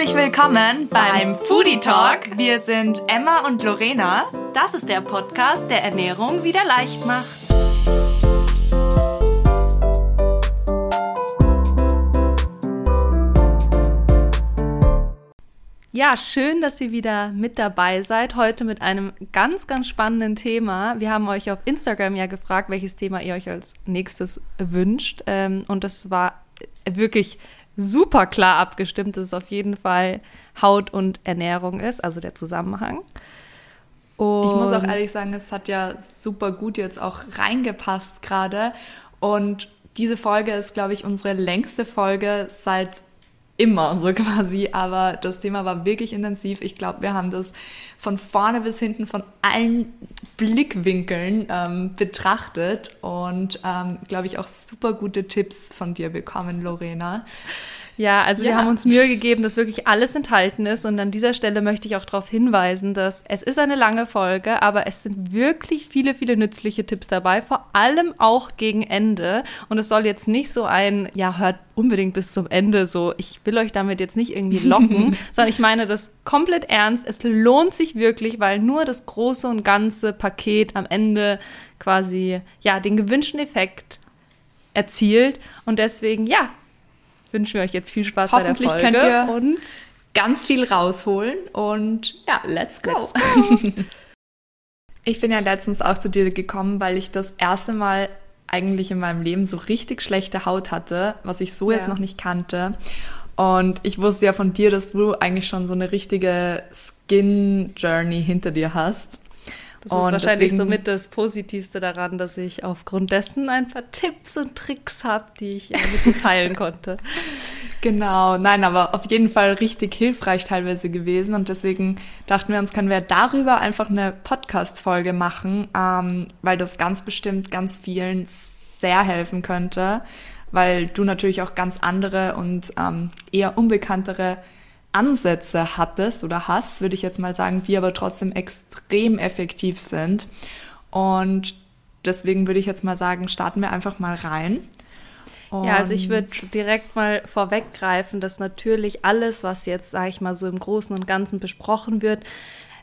Herzlich willkommen beim Foodie Talk. Wir sind Emma und Lorena. Das ist der Podcast, der Ernährung wieder leicht macht. Ja, schön, dass ihr wieder mit dabei seid. Heute mit einem ganz, ganz spannenden Thema. Wir haben euch auf Instagram ja gefragt, welches Thema ihr euch als nächstes wünscht. Ähm, und das war wirklich super klar abgestimmt, dass es auf jeden Fall Haut und Ernährung ist, also der Zusammenhang. Und ich muss auch ehrlich sagen, es hat ja super gut jetzt auch reingepasst gerade. Und diese Folge ist, glaube ich, unsere längste Folge seit immer so quasi, aber das Thema war wirklich intensiv. Ich glaube, wir haben das von vorne bis hinten von allen Blickwinkeln ähm, betrachtet und ähm, glaube ich auch super gute Tipps von dir bekommen, Lorena. Ja, also ja. wir haben uns Mühe gegeben, dass wirklich alles enthalten ist. Und an dieser Stelle möchte ich auch darauf hinweisen, dass es ist eine lange Folge, aber es sind wirklich viele, viele nützliche Tipps dabei, vor allem auch gegen Ende. Und es soll jetzt nicht so ein, ja, hört unbedingt bis zum Ende so, ich will euch damit jetzt nicht irgendwie locken, sondern ich meine das komplett ernst. Es lohnt sich wirklich, weil nur das große und ganze Paket am Ende quasi, ja, den gewünschten Effekt erzielt. Und deswegen, ja, wünschen wir euch jetzt viel Spaß bei der Folge. Hoffentlich könnt ihr und ganz viel rausholen und ja, let's go. Let's go. ich bin ja letztens auch zu dir gekommen, weil ich das erste Mal eigentlich in meinem Leben so richtig schlechte Haut hatte, was ich so ja. jetzt noch nicht kannte. Und ich wusste ja von dir, dass du eigentlich schon so eine richtige Skin Journey hinter dir hast. Das und ist wahrscheinlich deswegen, somit das Positivste daran, dass ich aufgrund dessen ein paar Tipps und Tricks habe, die ich mit dir teilen konnte. Genau, nein, aber auf jeden Fall richtig hilfreich teilweise gewesen. Und deswegen dachten wir uns, können wir darüber einfach eine Podcast-Folge machen, ähm, weil das ganz bestimmt ganz vielen sehr helfen könnte, weil du natürlich auch ganz andere und ähm, eher unbekanntere Ansätze hattest oder hast, würde ich jetzt mal sagen, die aber trotzdem extrem effektiv sind. Und deswegen würde ich jetzt mal sagen, starten wir einfach mal rein. Und ja, also ich würde direkt mal vorweggreifen, dass natürlich alles, was jetzt, sage ich mal, so im Großen und Ganzen besprochen wird,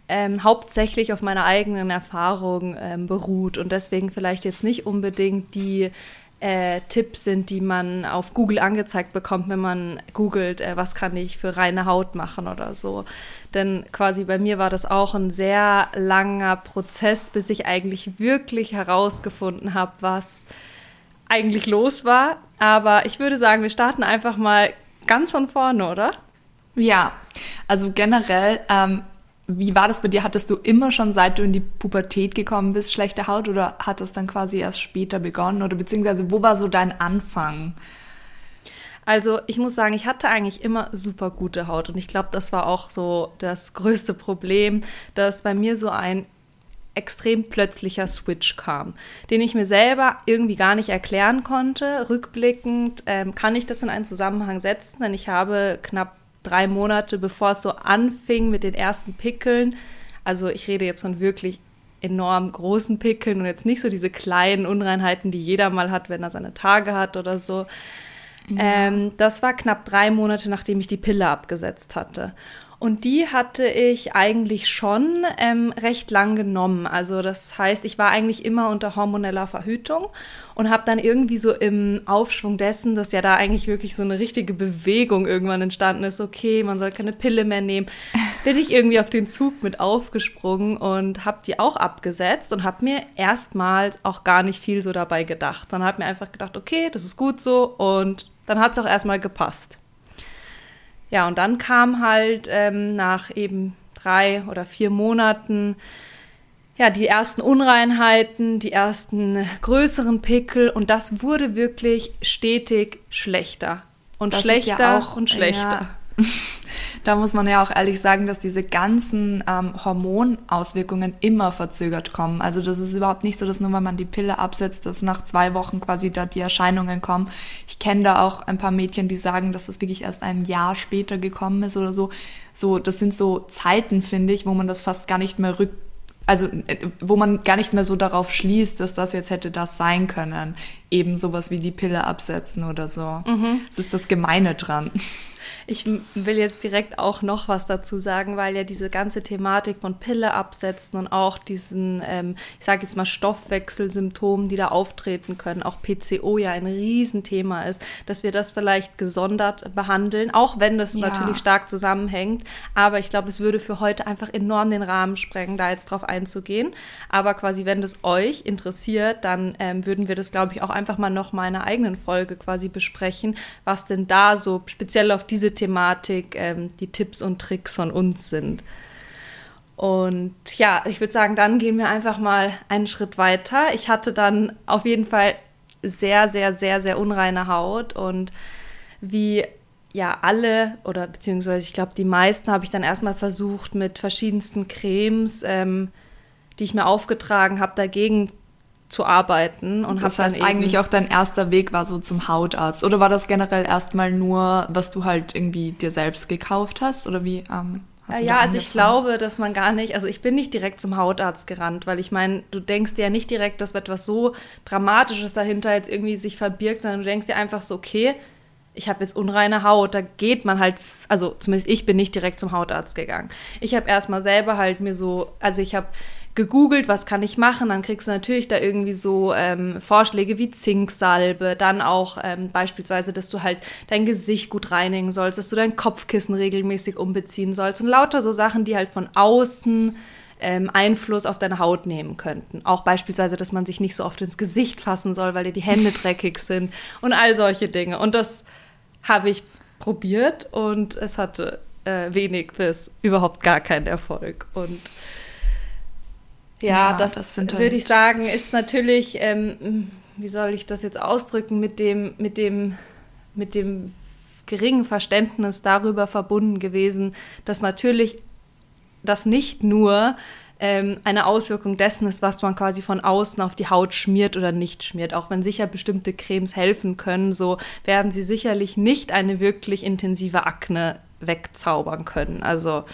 ähm, hauptsächlich auf meiner eigenen Erfahrung ähm, beruht und deswegen vielleicht jetzt nicht unbedingt die äh, Tipps sind, die man auf Google angezeigt bekommt, wenn man googelt, äh, was kann ich für reine Haut machen oder so. Denn quasi bei mir war das auch ein sehr langer Prozess, bis ich eigentlich wirklich herausgefunden habe, was eigentlich los war. Aber ich würde sagen, wir starten einfach mal ganz von vorne, oder? Ja, also generell ähm, wie war das bei dir? Hattest du immer schon, seit du in die Pubertät gekommen bist, schlechte Haut oder hat das dann quasi erst später begonnen? Oder beziehungsweise wo war so dein Anfang? Also ich muss sagen, ich hatte eigentlich immer super gute Haut und ich glaube, das war auch so das größte Problem, dass bei mir so ein extrem plötzlicher Switch kam, den ich mir selber irgendwie gar nicht erklären konnte. Rückblickend ähm, kann ich das in einen Zusammenhang setzen, denn ich habe knapp drei Monate, bevor es so anfing mit den ersten Pickeln. Also ich rede jetzt von wirklich enorm großen Pickeln und jetzt nicht so diese kleinen Unreinheiten, die jeder mal hat, wenn er seine Tage hat oder so. Ja. Ähm, das war knapp drei Monate, nachdem ich die Pille abgesetzt hatte. Und die hatte ich eigentlich schon ähm, recht lang genommen. Also das heißt, ich war eigentlich immer unter hormoneller Verhütung und habe dann irgendwie so im Aufschwung dessen, dass ja da eigentlich wirklich so eine richtige Bewegung irgendwann entstanden ist, okay, man soll keine Pille mehr nehmen, bin ich irgendwie auf den Zug mit aufgesprungen und habe die auch abgesetzt und habe mir erstmals auch gar nicht viel so dabei gedacht. Dann habe mir einfach gedacht, okay, das ist gut so und dann hat es auch erstmal gepasst. Ja, und dann kam halt ähm, nach eben drei oder vier Monaten ja, die ersten Unreinheiten, die ersten größeren Pickel und das wurde wirklich stetig schlechter und das schlechter ja auch, und schlechter. Ja. Da muss man ja auch ehrlich sagen, dass diese ganzen ähm, Hormonauswirkungen immer verzögert kommen. Also das ist überhaupt nicht so, dass nur wenn man die Pille absetzt, dass nach zwei Wochen quasi da die Erscheinungen kommen. Ich kenne da auch ein paar Mädchen, die sagen, dass das wirklich erst ein Jahr später gekommen ist oder so. So, das sind so Zeiten, finde ich, wo man das fast gar nicht mehr rück also äh, wo man gar nicht mehr so darauf schließt, dass das jetzt hätte das sein können. Eben sowas wie die Pille absetzen oder so. Mhm. Das ist das Gemeine dran. Ich will jetzt direkt auch noch was dazu sagen, weil ja diese ganze Thematik von Pille absetzen und auch diesen, ähm, ich sage jetzt mal Stoffwechselsymptomen, die da auftreten können, auch PCO ja ein Riesenthema ist, dass wir das vielleicht gesondert behandeln, auch wenn das ja. natürlich stark zusammenhängt. Aber ich glaube, es würde für heute einfach enorm den Rahmen sprengen, da jetzt drauf einzugehen. Aber quasi, wenn das euch interessiert, dann ähm, würden wir das, glaube ich, auch einfach mal noch mal in einer eigenen Folge quasi besprechen, was denn da so speziell auf diese Thematik ähm, die Tipps und Tricks von uns sind. Und ja, ich würde sagen, dann gehen wir einfach mal einen Schritt weiter. Ich hatte dann auf jeden Fall sehr, sehr, sehr, sehr unreine Haut und wie ja alle oder beziehungsweise ich glaube die meisten habe ich dann erstmal versucht mit verschiedensten Cremes, ähm, die ich mir aufgetragen habe, dagegen zu arbeiten und das heißt eigentlich auch dein erster Weg war so zum Hautarzt. Oder war das generell erstmal nur was du halt irgendwie dir selbst gekauft hast? Oder wie ähm, hast ja also ich glaube dass man gar nicht also ich bin nicht direkt zum Hautarzt gerannt weil ich meine du denkst dir ja nicht direkt dass etwas so dramatisches dahinter jetzt irgendwie sich verbirgt sondern du denkst dir einfach so okay ich habe jetzt unreine Haut, da geht man halt, also zumindest ich bin nicht direkt zum Hautarzt gegangen. Ich habe erstmal selber halt mir so, also ich habe gegoogelt, was kann ich machen, dann kriegst du natürlich da irgendwie so ähm, Vorschläge wie Zinksalbe, dann auch ähm, beispielsweise, dass du halt dein Gesicht gut reinigen sollst, dass du dein Kopfkissen regelmäßig umbeziehen sollst und lauter so Sachen, die halt von außen ähm, Einfluss auf deine Haut nehmen könnten. Auch beispielsweise, dass man sich nicht so oft ins Gesicht fassen soll, weil dir die Hände dreckig sind und all solche Dinge. Und das habe ich probiert und es hatte äh, wenig bis überhaupt gar keinen Erfolg. Und ja, ja das, das würde halt ich sagen, ist natürlich, ähm, wie soll ich das jetzt ausdrücken, mit dem, mit dem, mit dem geringen Verständnis darüber verbunden gewesen, dass natürlich das nicht nur ähm, eine Auswirkung dessen ist, was man quasi von außen auf die Haut schmiert oder nicht schmiert. Auch wenn sicher bestimmte Cremes helfen können, so werden sie sicherlich nicht eine wirklich intensive Akne wegzaubern können. Also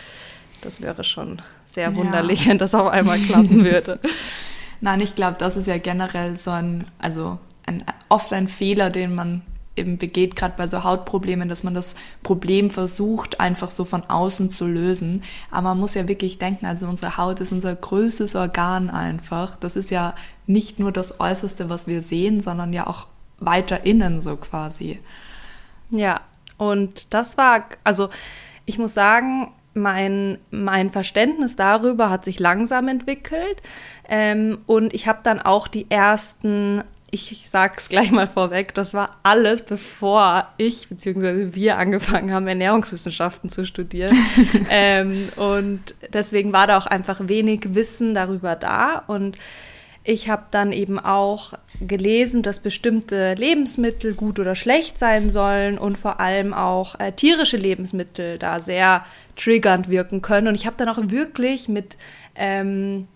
das wäre schon sehr ja. wunderlich, wenn das auf einmal klappen würde. Nein, ich glaube, das ist ja generell so ein, also ein, oft ein Fehler, den man eben begeht, gerade bei so Hautproblemen, dass man das Problem versucht, einfach so von außen zu lösen. Aber man muss ja wirklich denken, also unsere Haut ist unser größtes Organ einfach. Das ist ja nicht nur das Äußerste, was wir sehen, sondern ja auch weiter innen so quasi. Ja, und das war, also ich muss sagen, mein, mein Verständnis darüber hat sich langsam entwickelt. Ähm, und ich habe dann auch die ersten ich sag's gleich mal vorweg, das war alles, bevor ich bzw. wir angefangen haben, Ernährungswissenschaften zu studieren. ähm, und deswegen war da auch einfach wenig Wissen darüber da. Und ich habe dann eben auch gelesen, dass bestimmte Lebensmittel gut oder schlecht sein sollen und vor allem auch äh, tierische Lebensmittel da sehr triggernd wirken können. Und ich habe dann auch wirklich mit ähm,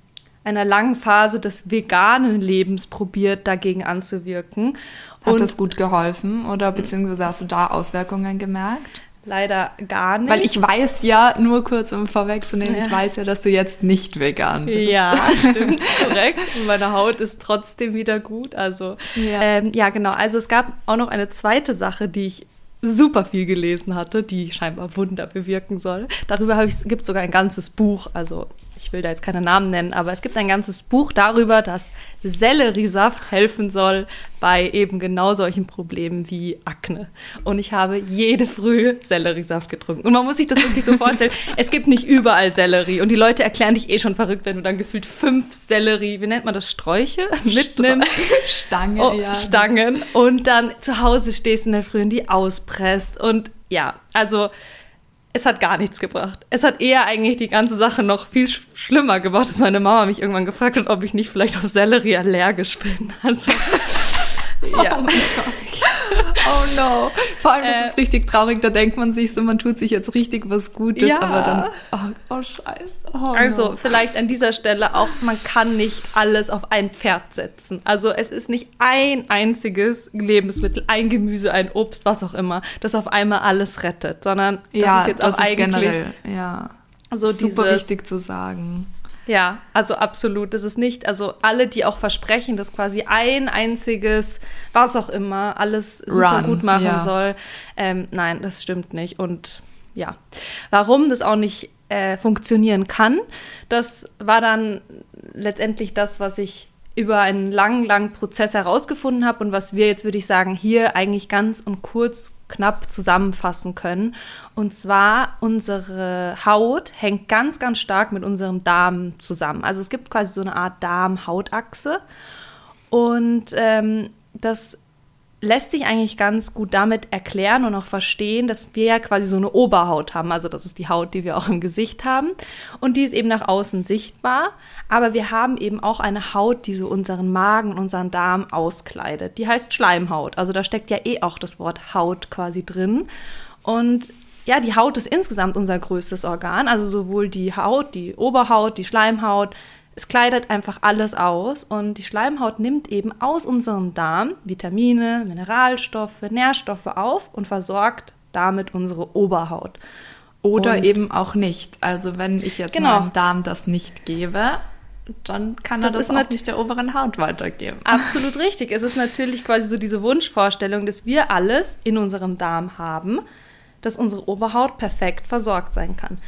einer langen Phase des veganen Lebens probiert, dagegen anzuwirken. Hat und das gut geholfen oder beziehungsweise hast du da Auswirkungen gemerkt? Leider gar nicht. Weil ich weiß ja, nur kurz um vorwegzunehmen, ja. ich weiß ja, dass du jetzt nicht vegan bist. Ja, stimmt, korrekt. Und meine Haut ist trotzdem wieder gut. Also, ja. Ähm, ja, genau. Also es gab auch noch eine zweite Sache, die ich super viel gelesen hatte, die scheinbar Wunder bewirken soll. Darüber gibt es sogar ein ganzes Buch. Also ich will da jetzt keine Namen nennen, aber es gibt ein ganzes Buch darüber, dass Selleriesaft helfen soll bei eben genau solchen Problemen wie Akne. Und ich habe jede Früh Selleriesaft getrunken. Und man muss sich das wirklich so vorstellen, es gibt nicht überall Sellerie. Und die Leute erklären dich eh schon verrückt, wenn du dann gefühlt fünf Sellerie, wie nennt man das, Sträuche mitnimmst. Stangen, oh, ja. Stangen. Und dann zu Hause stehst in der Früh und die auspresst. Und ja, also es hat gar nichts gebracht. Es hat eher eigentlich die ganze Sache noch viel sch schlimmer gemacht, dass meine Mama mich irgendwann gefragt hat, ob ich nicht vielleicht auf Sellerie allergisch bin. Also ja. Oh, oh, no. Vor allem, das äh, ist richtig traurig. Da denkt man sich so, man tut sich jetzt richtig was Gutes, ja. aber dann, oh, oh scheiße. Oh, also, no. vielleicht an dieser Stelle auch, man kann nicht alles auf ein Pferd setzen. Also, es ist nicht ein einziges Lebensmittel, ein Gemüse, ein Obst, was auch immer, das auf einmal alles rettet, sondern das ja, ist jetzt auch eigentlich. Generell, ja. Also Super dieses, wichtig zu sagen. Ja, also absolut. Das ist nicht, also alle, die auch versprechen, dass quasi ein einziges, was auch immer, alles super Run, gut machen ja. soll. Ähm, nein, das stimmt nicht. Und ja, warum das auch nicht äh, funktionieren kann, das war dann letztendlich das, was ich über einen langen, langen Prozess herausgefunden habe und was wir jetzt, würde ich sagen, hier eigentlich ganz und kurz knapp zusammenfassen können. Und zwar, unsere Haut hängt ganz, ganz stark mit unserem Darm zusammen. Also es gibt quasi so eine Art Darm-Hautachse. Und ähm, das lässt sich eigentlich ganz gut damit erklären und auch verstehen, dass wir ja quasi so eine Oberhaut haben. Also das ist die Haut, die wir auch im Gesicht haben. Und die ist eben nach außen sichtbar. Aber wir haben eben auch eine Haut, die so unseren Magen, unseren Darm auskleidet. Die heißt Schleimhaut. Also da steckt ja eh auch das Wort Haut quasi drin. Und ja, die Haut ist insgesamt unser größtes Organ. Also sowohl die Haut, die Oberhaut, die Schleimhaut, es kleidet einfach alles aus und die Schleimhaut nimmt eben aus unserem Darm Vitamine, Mineralstoffe, Nährstoffe auf und versorgt damit unsere Oberhaut. Oder und eben auch nicht. Also wenn ich jetzt genau. meinem Darm das nicht gebe, dann kann er das, das auch nicht der oberen Haut weitergeben. Absolut richtig. Es ist natürlich quasi so diese Wunschvorstellung, dass wir alles in unserem Darm haben, dass unsere Oberhaut perfekt versorgt sein kann.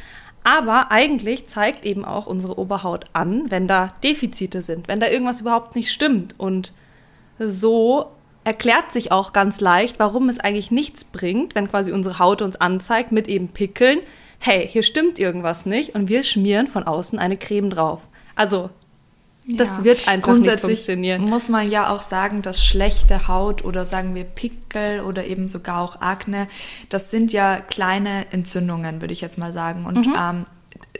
Aber eigentlich zeigt eben auch unsere Oberhaut an, wenn da Defizite sind, wenn da irgendwas überhaupt nicht stimmt. Und so erklärt sich auch ganz leicht, warum es eigentlich nichts bringt, wenn quasi unsere Haut uns anzeigt mit eben Pickeln, hey, hier stimmt irgendwas nicht und wir schmieren von außen eine Creme drauf. Also das ja. wird einfach nicht funktionieren. Muss man ja auch sagen, dass schlechte Haut oder sagen wir Pickel oder eben sogar auch Akne, das sind ja kleine Entzündungen, würde ich jetzt mal sagen. Und mhm. ähm,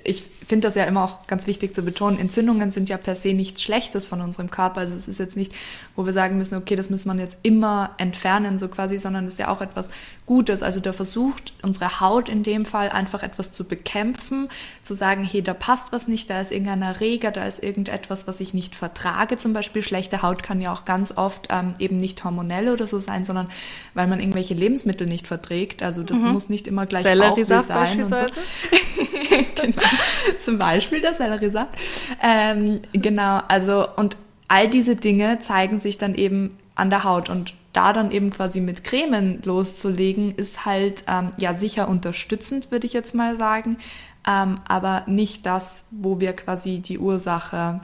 ich finde das ja immer auch ganz wichtig zu betonen, Entzündungen sind ja per se nichts Schlechtes von unserem Körper. Also es ist jetzt nicht, wo wir sagen müssen, okay, das muss man jetzt immer entfernen, so quasi, sondern es ist ja auch etwas Gutes. Also da versucht unsere Haut in dem Fall einfach etwas zu bekämpfen, zu sagen, hey, da passt was nicht, da ist irgendein Erreger, da ist irgendetwas, was ich nicht vertrage. Zum Beispiel schlechte Haut kann ja auch ganz oft ähm, eben nicht hormonell oder so sein, sondern weil man irgendwelche Lebensmittel nicht verträgt. Also das mhm. muss nicht immer gleich Bauchweh sein. Und so. genau. Zum Beispiel der Selleriesaft. Ähm, genau, also und all diese Dinge zeigen sich dann eben an der Haut und da dann eben quasi mit Cremen loszulegen, ist halt ähm, ja sicher unterstützend, würde ich jetzt mal sagen, ähm, aber nicht das, wo wir quasi die Ursache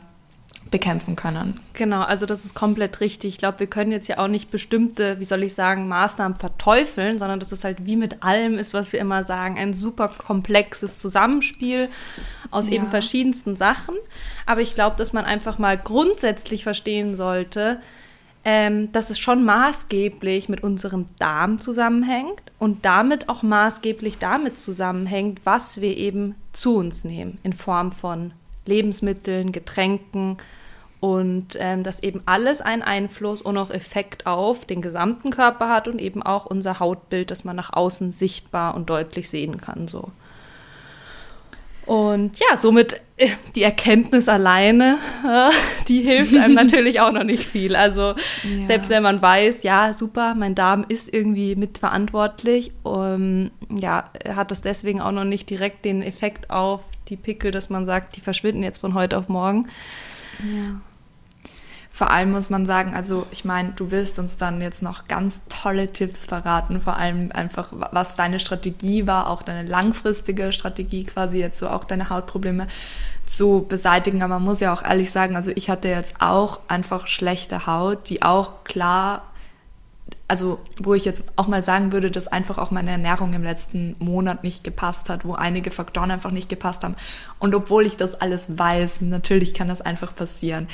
bekämpfen können. Genau, also das ist komplett richtig. Ich glaube, wir können jetzt ja auch nicht bestimmte, wie soll ich sagen, Maßnahmen verteufeln, sondern das ist halt wie mit allem ist, was wir immer sagen, ein super komplexes Zusammenspiel aus ja. eben verschiedensten Sachen. Aber ich glaube, dass man einfach mal grundsätzlich verstehen sollte, ähm, dass es schon maßgeblich mit unserem Darm zusammenhängt und damit auch maßgeblich damit zusammenhängt, was wir eben zu uns nehmen in Form von Lebensmitteln, Getränken und ähm, dass eben alles einen Einfluss und auch Effekt auf den gesamten Körper hat und eben auch unser Hautbild, das man nach außen sichtbar und deutlich sehen kann. So. Und ja, somit äh, die Erkenntnis alleine, äh, die hilft einem natürlich auch noch nicht viel. Also ja. selbst wenn man weiß, ja, super, mein Darm ist irgendwie mitverantwortlich, um, ja, hat das deswegen auch noch nicht direkt den Effekt auf die Pickel, dass man sagt, die verschwinden jetzt von heute auf morgen. Ja. Vor allem muss man sagen, also ich meine, du wirst uns dann jetzt noch ganz tolle Tipps verraten, vor allem einfach, was deine Strategie war, auch deine langfristige Strategie quasi jetzt so auch deine Hautprobleme zu beseitigen. Aber man muss ja auch ehrlich sagen, also ich hatte jetzt auch einfach schlechte Haut, die auch klar also wo ich jetzt auch mal sagen würde, dass einfach auch meine Ernährung im letzten Monat nicht gepasst hat, wo einige Faktoren einfach nicht gepasst haben. Und obwohl ich das alles weiß, natürlich kann das einfach passieren.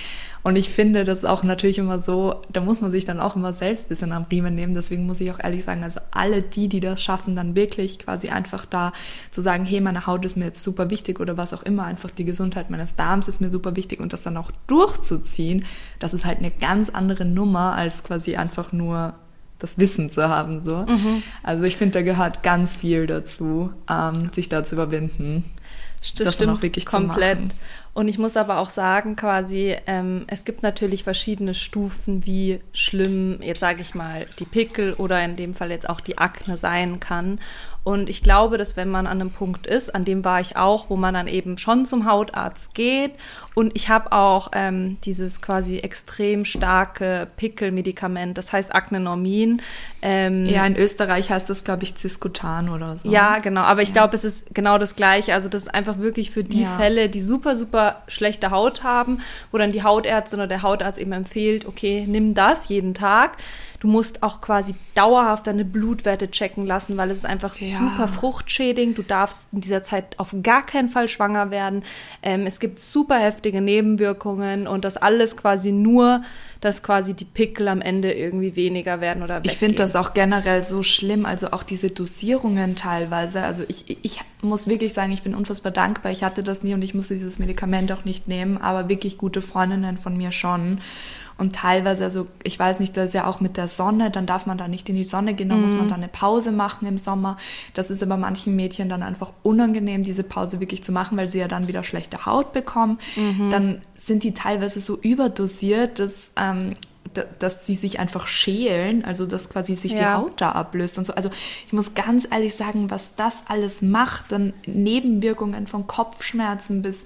Und ich finde das auch natürlich immer so, da muss man sich dann auch immer selbst ein bisschen am Riemen nehmen. Deswegen muss ich auch ehrlich sagen, also alle die, die das schaffen, dann wirklich quasi einfach da zu sagen, hey, meine Haut ist mir jetzt super wichtig oder was auch immer, einfach die Gesundheit meines Darms ist mir super wichtig und das dann auch durchzuziehen, das ist halt eine ganz andere Nummer als quasi einfach nur das Wissen zu haben. So. Mhm. Also ich finde, da gehört ganz viel dazu, ähm, sich da zu überwinden. Das, das stimmt auch wirklich komplett. Und ich muss aber auch sagen, quasi, ähm, es gibt natürlich verschiedene Stufen, wie schlimm, jetzt sage ich mal, die Pickel oder in dem Fall jetzt auch die Akne sein kann. Und ich glaube, dass wenn man an einem Punkt ist, an dem war ich auch, wo man dann eben schon zum Hautarzt geht. Und ich habe auch ähm, dieses quasi extrem starke Pickelmedikament, das heißt Acnenormin. Ähm, ja, in Österreich heißt das, glaube ich, Ciscotan oder so. Ja, genau. Aber ich ja. glaube, es ist genau das Gleiche. Also das ist einfach wirklich für die ja. Fälle, die super, super schlechte Haut haben, wo dann die Hautärztin oder der Hautarzt eben empfiehlt, okay, nimm das jeden Tag. Du musst auch quasi dauerhaft deine Blutwerte checken lassen, weil es ist einfach ja. super fruchtschädigend. Du darfst in dieser Zeit auf gar keinen Fall schwanger werden. Ähm, es gibt super heftige Nebenwirkungen und das alles quasi nur, dass quasi die Pickel am Ende irgendwie weniger werden oder weggehen. Ich finde das auch generell so schlimm, also auch diese Dosierungen teilweise. Also ich, ich muss wirklich sagen, ich bin unfassbar dankbar. Ich hatte das nie und ich musste dieses Medikament auch nicht nehmen, aber wirklich gute Freundinnen von mir schon. Und teilweise, also ich weiß nicht, das ist ja auch mit der Sonne, dann darf man da nicht in die Sonne gehen, dann mhm. muss man mhm. da eine Pause machen im Sommer. Das ist aber manchen Mädchen dann einfach unangenehm, diese Pause wirklich zu machen, weil sie ja dann wieder schlechte Haut bekommen. Mhm. Dann sind die teilweise so überdosiert, dass ähm, dass sie sich einfach schälen, also dass quasi sich ja. die Haut da ablöst und so. Also ich muss ganz ehrlich sagen, was das alles macht, dann Nebenwirkungen von Kopfschmerzen bis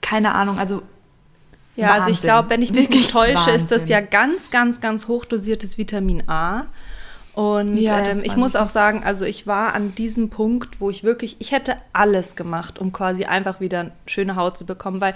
keine Ahnung, also ja, Wahnsinn. also ich glaube, wenn ich mich nicht täusche, Wahnsinn. ist das ja ganz, ganz, ganz hochdosiertes Vitamin A. Und ja, ähm, ich muss auch sagen, also ich war an diesem Punkt, wo ich wirklich, ich hätte alles gemacht, um quasi einfach wieder eine schöne Haut zu bekommen, weil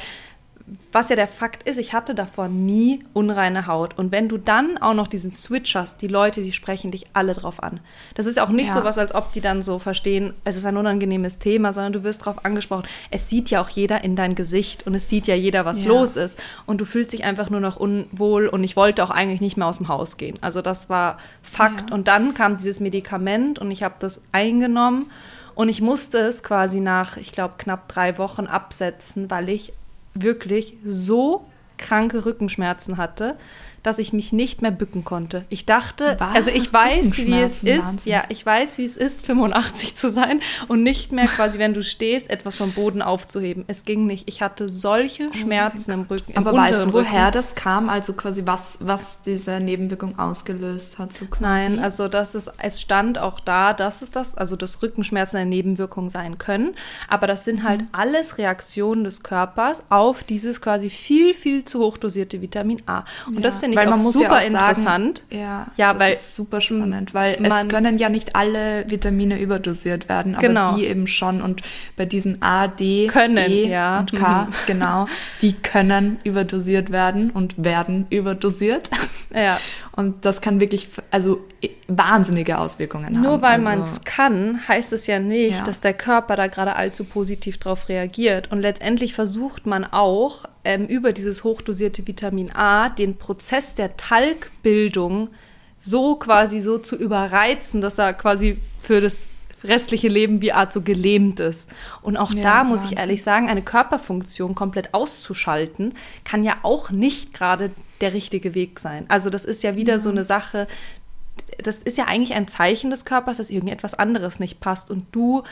was ja der Fakt ist, ich hatte davor nie unreine Haut. Und wenn du dann auch noch diesen Switch hast, die Leute, die sprechen dich alle drauf an. Das ist auch nicht ja. so was, als ob die dann so verstehen, es ist ein unangenehmes Thema, sondern du wirst darauf angesprochen. Es sieht ja auch jeder in dein Gesicht und es sieht ja jeder, was ja. los ist. Und du fühlst dich einfach nur noch unwohl und ich wollte auch eigentlich nicht mehr aus dem Haus gehen. Also das war Fakt. Ja. Und dann kam dieses Medikament und ich habe das eingenommen. Und ich musste es quasi nach, ich glaube, knapp drei Wochen absetzen, weil ich wirklich so kranke Rückenschmerzen hatte, dass ich mich nicht mehr bücken konnte. Ich dachte, Was? also ich weiß, wie es ist, Wahnsinn. ja, ich weiß, wie es ist, 85 zu sein und nicht mehr quasi, wenn du stehst, etwas vom Boden aufzuheben. Es ging nicht. Ich hatte solche oh Schmerzen im Rücken. Im Aber weißt du, woher Rücken. das kam? Also quasi was, was diese Nebenwirkung ausgelöst hat? So Nein, also das ist, es stand auch da, dass es das, also dass Rückenschmerzen eine Nebenwirkung sein können. Aber das sind halt mhm. alles Reaktionen des Körpers auf dieses quasi viel, viel zu hoch dosierte Vitamin A. Und ja. das finde finde ich weil man muss super ja auch interessant. Sagen, ja, ja, das weil ist super spannend, weil es können ja nicht alle Vitamine überdosiert werden, aber genau. die eben schon und bei diesen A, D, können, E ja. und K, mhm. genau, die können überdosiert werden und werden überdosiert. Ja. Und das kann wirklich, also wahnsinnige Auswirkungen haben. Nur weil also, man es kann, heißt es ja nicht, ja. dass der Körper da gerade allzu positiv drauf reagiert. Und letztendlich versucht man auch ähm, über dieses hochdosierte Vitamin A den Prozess der Talgbildung so quasi so zu überreizen, dass er quasi für das restliche Leben wie Art so gelähmt ist. Und auch ja, da muss Wahnsinn. ich ehrlich sagen, eine Körperfunktion komplett auszuschalten, kann ja auch nicht gerade der richtige Weg sein. Also das ist ja wieder ja. so eine Sache, das ist ja eigentlich ein Zeichen des Körpers, dass irgendetwas anderes nicht passt. Und du,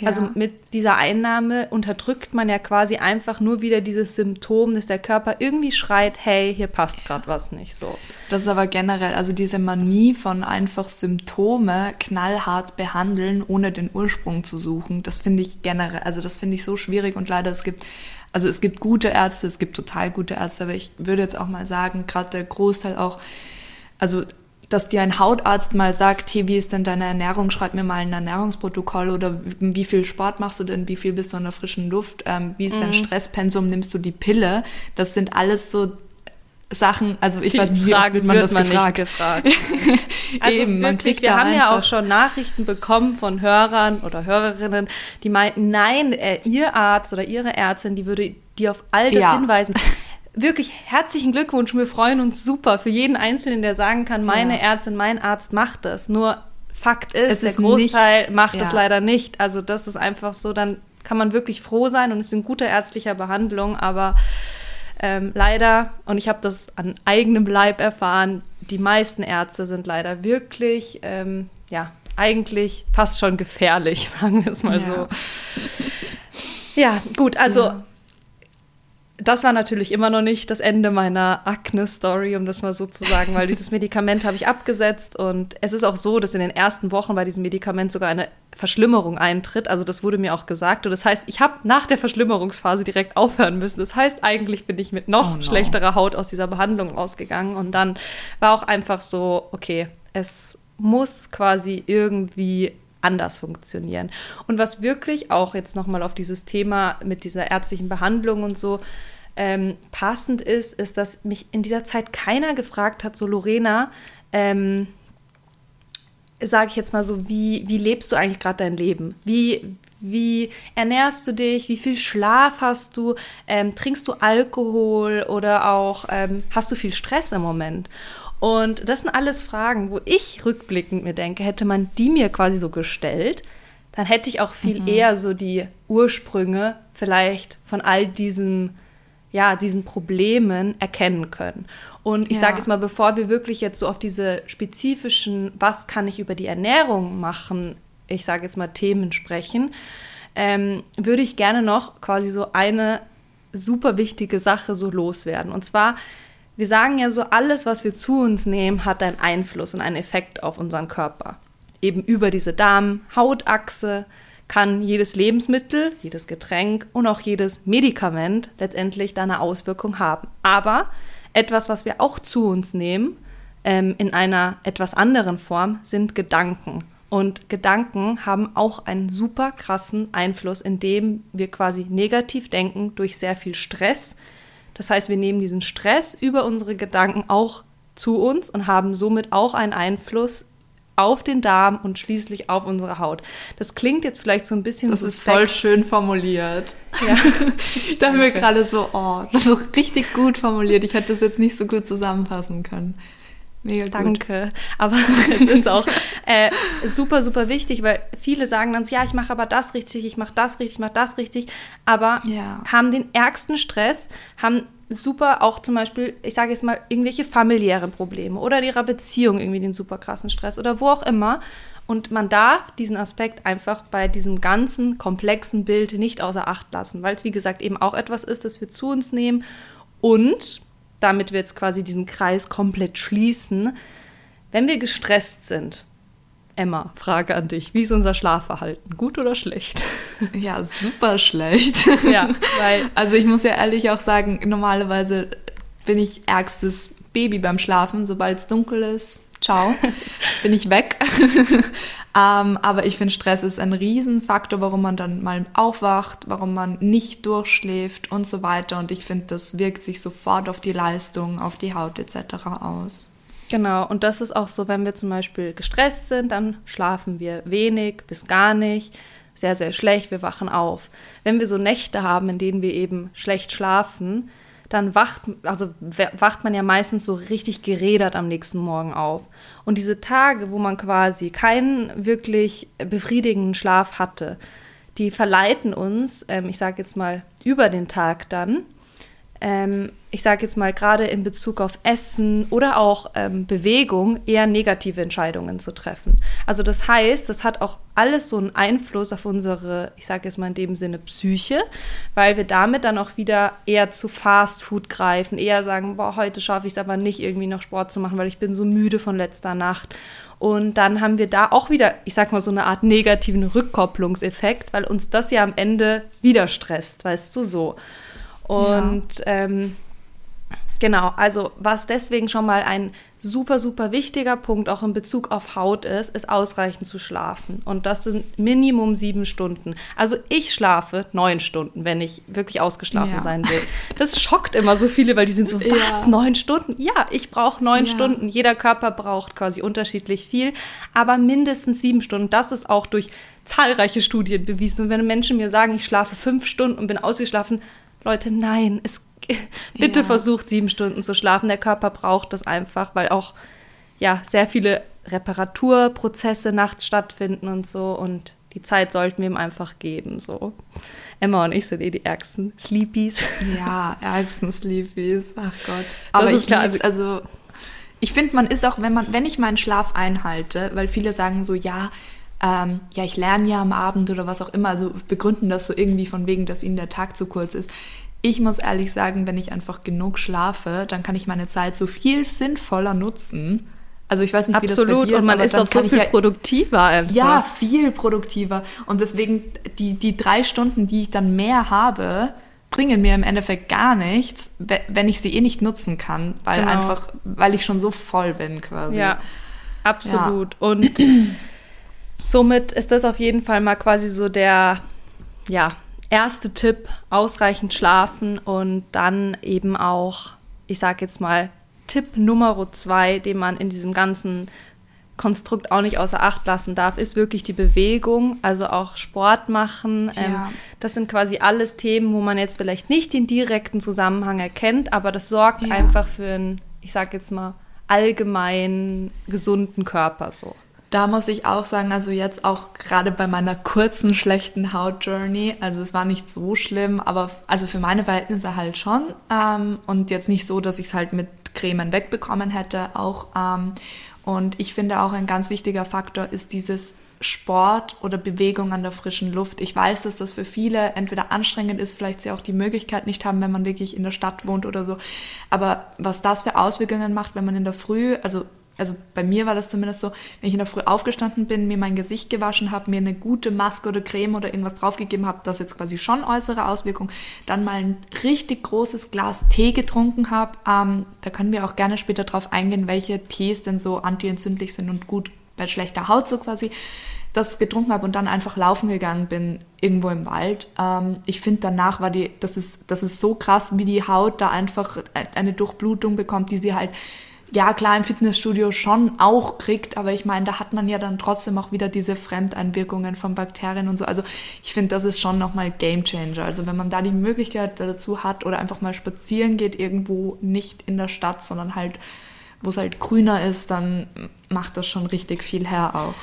ja. also mit dieser Einnahme unterdrückt man ja quasi einfach nur wieder dieses Symptom, dass der Körper irgendwie schreit, hey, hier passt gerade was nicht so. Das ist aber generell, also diese Manie von einfach Symptome knallhart behandeln, ohne den Ursprung zu suchen, das finde ich generell, also das finde ich so schwierig und leider es gibt also es gibt gute Ärzte, es gibt total gute Ärzte, aber ich würde jetzt auch mal sagen, gerade der Großteil auch, also dass dir ein Hautarzt mal sagt, hey, wie ist denn deine Ernährung? Schreib mir mal ein Ernährungsprotokoll oder wie viel Sport machst du denn? Wie viel bist du in der frischen Luft? Ähm, wie ist mhm. dein Stresspensum? Nimmst du die Pille? Das sind alles so Sachen, also ich die weiß nicht, wie Frage wird man das man gefragt. gefragt. also Eben, wirklich, wir haben ja auch schon Nachrichten bekommen von Hörern oder Hörerinnen, die meinten, nein, äh, ihr Arzt oder ihre Ärztin, die würde dir auf all das ja. hinweisen. Wirklich herzlichen Glückwunsch, wir freuen uns super für jeden Einzelnen, der sagen kann, meine ja. Ärztin, mein Arzt macht das. Nur Fakt ist, es der ist Großteil nicht, macht es ja. leider nicht. Also das ist einfach so, dann kann man wirklich froh sein und ist in guter ärztlicher Behandlung, aber ähm, leider, und ich habe das an eigenem Leib erfahren, die meisten Ärzte sind leider wirklich, ähm, ja, eigentlich fast schon gefährlich, sagen wir es mal ja. so. Ja, gut, also ja. Das war natürlich immer noch nicht das Ende meiner Akne-Story, um das mal so zu sagen, weil dieses Medikament habe ich abgesetzt und es ist auch so, dass in den ersten Wochen bei diesem Medikament sogar eine Verschlimmerung eintritt. Also das wurde mir auch gesagt und das heißt, ich habe nach der Verschlimmerungsphase direkt aufhören müssen. Das heißt, eigentlich bin ich mit noch oh no. schlechterer Haut aus dieser Behandlung rausgegangen und dann war auch einfach so, okay, es muss quasi irgendwie anders funktionieren. Und was wirklich auch jetzt nochmal auf dieses Thema mit dieser ärztlichen Behandlung und so ähm, passend ist, ist, dass mich in dieser Zeit keiner gefragt hat, so Lorena, ähm, sage ich jetzt mal so, wie, wie lebst du eigentlich gerade dein Leben? Wie, wie ernährst du dich? Wie viel Schlaf hast du? Ähm, trinkst du Alkohol oder auch ähm, hast du viel Stress im Moment? Und das sind alles Fragen, wo ich rückblickend mir denke, hätte man die mir quasi so gestellt, dann hätte ich auch viel mhm. eher so die Ursprünge vielleicht von all diesen, ja, diesen Problemen erkennen können. Und ich ja. sage jetzt mal, bevor wir wirklich jetzt so auf diese spezifischen, was kann ich über die Ernährung machen, ich sage jetzt mal Themen sprechen, ähm, würde ich gerne noch quasi so eine super wichtige Sache so loswerden. Und zwar wir sagen ja so, alles, was wir zu uns nehmen, hat einen Einfluss und einen Effekt auf unseren Körper. Eben über diese Darm-Hautachse kann jedes Lebensmittel, jedes Getränk und auch jedes Medikament letztendlich da eine Auswirkung haben. Aber etwas, was wir auch zu uns nehmen, ähm, in einer etwas anderen Form, sind Gedanken. Und Gedanken haben auch einen super krassen Einfluss, indem wir quasi negativ denken durch sehr viel Stress, das heißt, wir nehmen diesen Stress über unsere Gedanken auch zu uns und haben somit auch einen Einfluss auf den Darm und schließlich auf unsere Haut. Das klingt jetzt vielleicht so ein bisschen. Das suspekt. ist voll schön formuliert. Ja. ich dachte mir gerade so, oh, das ist richtig gut formuliert. Ich hätte das jetzt nicht so gut zusammenfassen können. Mega Danke. Gut. Aber es ist auch äh, super, super wichtig, weil viele sagen dann so, ja, ich mache aber das richtig, ich mache das richtig, ich mache das richtig, aber ja. haben den ärgsten Stress, haben super auch zum Beispiel, ich sage jetzt mal, irgendwelche familiären Probleme oder in ihrer Beziehung irgendwie den super krassen Stress oder wo auch immer. Und man darf diesen Aspekt einfach bei diesem ganzen komplexen Bild nicht außer Acht lassen, weil es, wie gesagt, eben auch etwas ist, das wir zu uns nehmen und damit wir jetzt quasi diesen Kreis komplett schließen, wenn wir gestresst sind, Emma, Frage an dich. Wie ist unser Schlafverhalten? Gut oder schlecht? Ja, super schlecht. Ja, weil. Also ich muss ja ehrlich auch sagen, normalerweise bin ich ärgstes Baby beim Schlafen. Sobald es dunkel ist, ciao, bin ich weg. ähm, aber ich finde, Stress ist ein Riesenfaktor, warum man dann mal aufwacht, warum man nicht durchschläft und so weiter. Und ich finde, das wirkt sich sofort auf die Leistung, auf die Haut etc. aus. Genau, und das ist auch so, wenn wir zum Beispiel gestresst sind, dann schlafen wir wenig bis gar nicht, sehr, sehr schlecht, wir wachen auf. Wenn wir so Nächte haben, in denen wir eben schlecht schlafen, dann wacht, also wacht man ja meistens so richtig gerädert am nächsten Morgen auf. Und diese Tage, wo man quasi keinen wirklich befriedigenden Schlaf hatte, die verleiten uns, ähm, ich sage jetzt mal über den Tag dann, ähm, ich sage jetzt mal gerade in Bezug auf Essen oder auch ähm, Bewegung, eher negative Entscheidungen zu treffen. Also das heißt, das hat auch alles so einen Einfluss auf unsere, ich sage jetzt mal in dem Sinne Psyche, weil wir damit dann auch wieder eher zu Fast Food greifen, eher sagen, boah, heute schaffe ich es aber nicht irgendwie noch Sport zu machen, weil ich bin so müde von letzter Nacht. Und dann haben wir da auch wieder, ich sag mal, so eine Art negativen Rückkopplungseffekt, weil uns das ja am Ende wieder stresst, weißt du so. Und ja. ähm, genau, also was deswegen schon mal ein super, super wichtiger Punkt auch in Bezug auf Haut ist, ist ausreichend zu schlafen. Und das sind Minimum sieben Stunden. Also ich schlafe neun Stunden, wenn ich wirklich ausgeschlafen ja. sein will. Das schockt immer so viele, weil die sind so, was, ja. neun Stunden? Ja, ich brauche neun ja. Stunden. Jeder Körper braucht quasi unterschiedlich viel, aber mindestens sieben Stunden. Das ist auch durch zahlreiche Studien bewiesen. Und wenn Menschen mir sagen, ich schlafe fünf Stunden und bin ausgeschlafen, Leute, nein, es, bitte ja. versucht sieben Stunden zu schlafen. Der Körper braucht das einfach, weil auch ja sehr viele Reparaturprozesse nachts stattfinden und so und die Zeit sollten wir ihm einfach geben. So. Emma und ich sind eh die ärgsten Sleepies. Ja, ärgsten Sleepies. Ach Gott. Aber das ist klar. Also, also ich finde, man ist auch, wenn man, wenn ich meinen Schlaf einhalte, weil viele sagen so, ja, ähm, ja, ich lerne ja am Abend oder was auch immer, also begründen das so irgendwie von wegen, dass ihnen der Tag zu kurz ist. ich muss ehrlich sagen, wenn ich einfach genug schlafe, dann kann ich meine Zeit so viel sinnvoller nutzen. Also ich weiß nicht, wie Absolut. das bei dir ist. Und man ist auch so viel ja, produktiver einfach. Ja, viel produktiver. Und deswegen, die, die drei Stunden, die ich dann mehr habe, bringen mir im Endeffekt gar nichts, wenn ich sie eh nicht nutzen kann, weil genau. einfach, weil ich schon so voll bin quasi. Ja, absolut. Ja. Und somit ist das auf jeden Fall mal quasi so der, ja, erste Tipp, ausreichend schlafen und dann eben auch, ich sag jetzt mal, Tipp Nummer zwei, den man in diesem ganzen Konstrukt auch nicht außer Acht lassen darf, ist wirklich die Bewegung, also auch Sport machen. Ähm, ja. das sind quasi alles Themen, wo man jetzt vielleicht nicht den direkten Zusammenhang erkennt, aber das sorgt ja. einfach für einen, ich sag jetzt mal, allgemein gesunden Körper so. Da muss ich auch sagen, also jetzt auch gerade bei meiner kurzen schlechten Haut-Journey, also es war nicht so schlimm, aber also für meine Verhältnisse halt schon ähm, und jetzt nicht so, dass ich es halt mit Cremen wegbekommen hätte auch. Ähm, und ich finde auch ein ganz wichtiger Faktor ist dieses Sport oder Bewegung an der frischen Luft. Ich weiß, dass das für viele entweder anstrengend ist, vielleicht sie auch die Möglichkeit nicht haben, wenn man wirklich in der Stadt wohnt oder so. Aber was das für Auswirkungen macht, wenn man in der Früh, also also bei mir war das zumindest so, wenn ich in der Früh aufgestanden bin, mir mein Gesicht gewaschen habe, mir eine gute Maske oder Creme oder irgendwas draufgegeben habe, das jetzt quasi schon äußere Auswirkungen, dann mal ein richtig großes Glas Tee getrunken habe. Ähm, da können wir auch gerne später drauf eingehen, welche Tees denn so antientzündlich sind und gut bei schlechter Haut so quasi das getrunken habe und dann einfach laufen gegangen bin irgendwo im Wald. Ähm, ich finde danach war die, das ist, das ist so krass, wie die Haut da einfach eine Durchblutung bekommt, die sie halt ja klar im Fitnessstudio schon auch kriegt, aber ich meine, da hat man ja dann trotzdem auch wieder diese Fremdeinwirkungen von Bakterien und so. Also ich finde, das ist schon nochmal Game Changer. Also wenn man da die Möglichkeit dazu hat oder einfach mal spazieren geht irgendwo nicht in der Stadt, sondern halt, wo es halt grüner ist, dann macht das schon richtig viel her auch.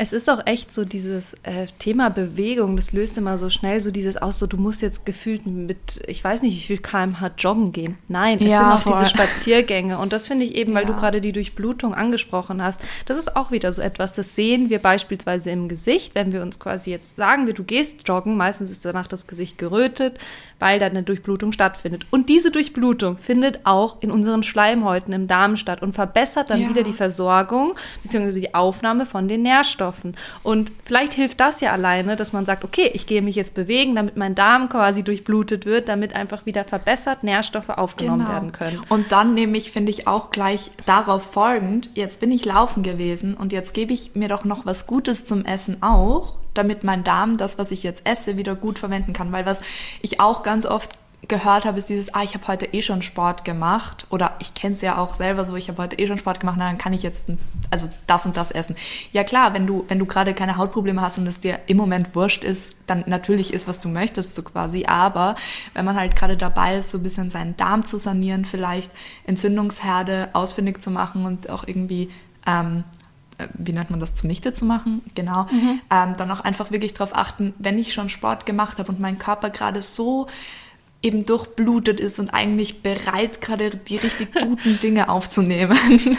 Es ist auch echt so dieses äh, Thema Bewegung, das löst immer so schnell so dieses aus, so du musst jetzt gefühlt mit, ich weiß nicht, wie viel kmh joggen gehen. Nein, es ja, sind auch voll. diese Spaziergänge. Und das finde ich eben, weil ja. du gerade die Durchblutung angesprochen hast, das ist auch wieder so etwas, das sehen wir beispielsweise im Gesicht, wenn wir uns quasi jetzt sagen, wir, du gehst joggen, meistens ist danach das Gesicht gerötet, weil da eine Durchblutung stattfindet. Und diese Durchblutung findet auch in unseren Schleimhäuten im Darm statt und verbessert dann ja. wieder die Versorgung bzw. die Aufnahme von den Nährstoffen. Nährstoffen. Und vielleicht hilft das ja alleine, dass man sagt, okay, ich gehe mich jetzt bewegen, damit mein Darm quasi durchblutet wird, damit einfach wieder verbessert Nährstoffe aufgenommen genau. werden können. Und dann nehme ich, finde ich, auch gleich darauf folgend, jetzt bin ich laufen gewesen und jetzt gebe ich mir doch noch was Gutes zum Essen auch, damit mein Darm das, was ich jetzt esse, wieder gut verwenden kann. Weil was ich auch ganz oft gehört habe, ist dieses, ah, ich habe heute eh schon Sport gemacht oder ich kenne es ja auch selber so, ich habe heute eh schon Sport gemacht, na, dann kann ich jetzt also das und das essen. Ja klar, wenn du wenn du gerade keine Hautprobleme hast und es dir im Moment wurscht ist, dann natürlich ist, was du möchtest so quasi, aber wenn man halt gerade dabei ist, so ein bisschen seinen Darm zu sanieren, vielleicht Entzündungsherde ausfindig zu machen und auch irgendwie ähm, äh, wie nennt man das, zunichte zu machen, genau, mhm. ähm, dann auch einfach wirklich darauf achten, wenn ich schon Sport gemacht habe und mein Körper gerade so eben durchblutet ist und eigentlich bereit, gerade die richtig guten Dinge aufzunehmen,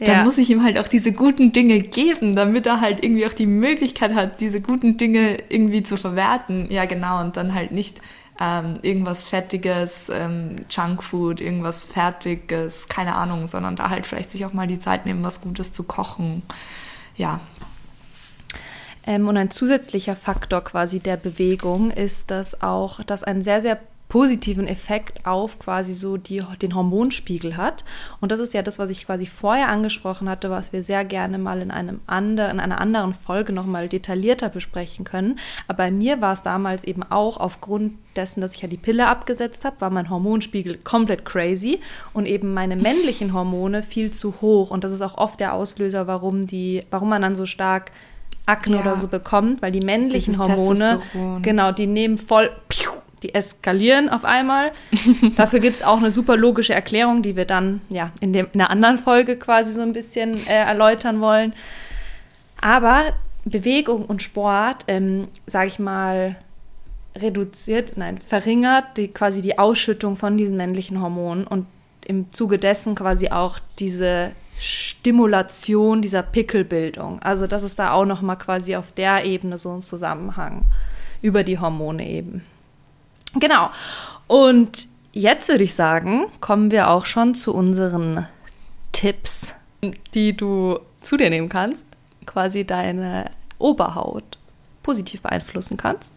dann ja. muss ich ihm halt auch diese guten Dinge geben, damit er halt irgendwie auch die Möglichkeit hat, diese guten Dinge irgendwie zu verwerten. Ja, genau, und dann halt nicht ähm, irgendwas Fettiges, ähm, Junkfood, irgendwas Fertiges, keine Ahnung, sondern da halt vielleicht sich auch mal die Zeit nehmen, was Gutes zu kochen. Ja, ähm, und ein zusätzlicher Faktor quasi der Bewegung ist, dass auch, dass ein sehr, sehr positiven Effekt auf quasi so die, den Hormonspiegel hat. Und das ist ja das, was ich quasi vorher angesprochen hatte, was wir sehr gerne mal in, einem andre, in einer anderen Folge nochmal detaillierter besprechen können. Aber bei mir war es damals eben auch aufgrund dessen, dass ich ja die Pille abgesetzt habe, war mein Hormonspiegel komplett crazy und eben meine männlichen Hormone viel zu hoch. Und das ist auch oft der Auslöser, warum, die, warum man dann so stark Akne ja. oder so bekommt, weil die männlichen Hormone, genau, die nehmen voll piu, die eskalieren auf einmal. Dafür gibt es auch eine super logische Erklärung, die wir dann ja in, dem, in einer anderen Folge quasi so ein bisschen äh, erläutern wollen. Aber Bewegung und Sport, ähm, sage ich mal, reduziert, nein, verringert die, quasi die Ausschüttung von diesen männlichen Hormonen und im Zuge dessen quasi auch diese Stimulation dieser Pickelbildung. Also das ist da auch noch mal quasi auf der Ebene so ein Zusammenhang über die Hormone eben. Genau. Und jetzt würde ich sagen, kommen wir auch schon zu unseren Tipps, die du zu dir nehmen kannst, quasi deine Oberhaut positiv beeinflussen kannst.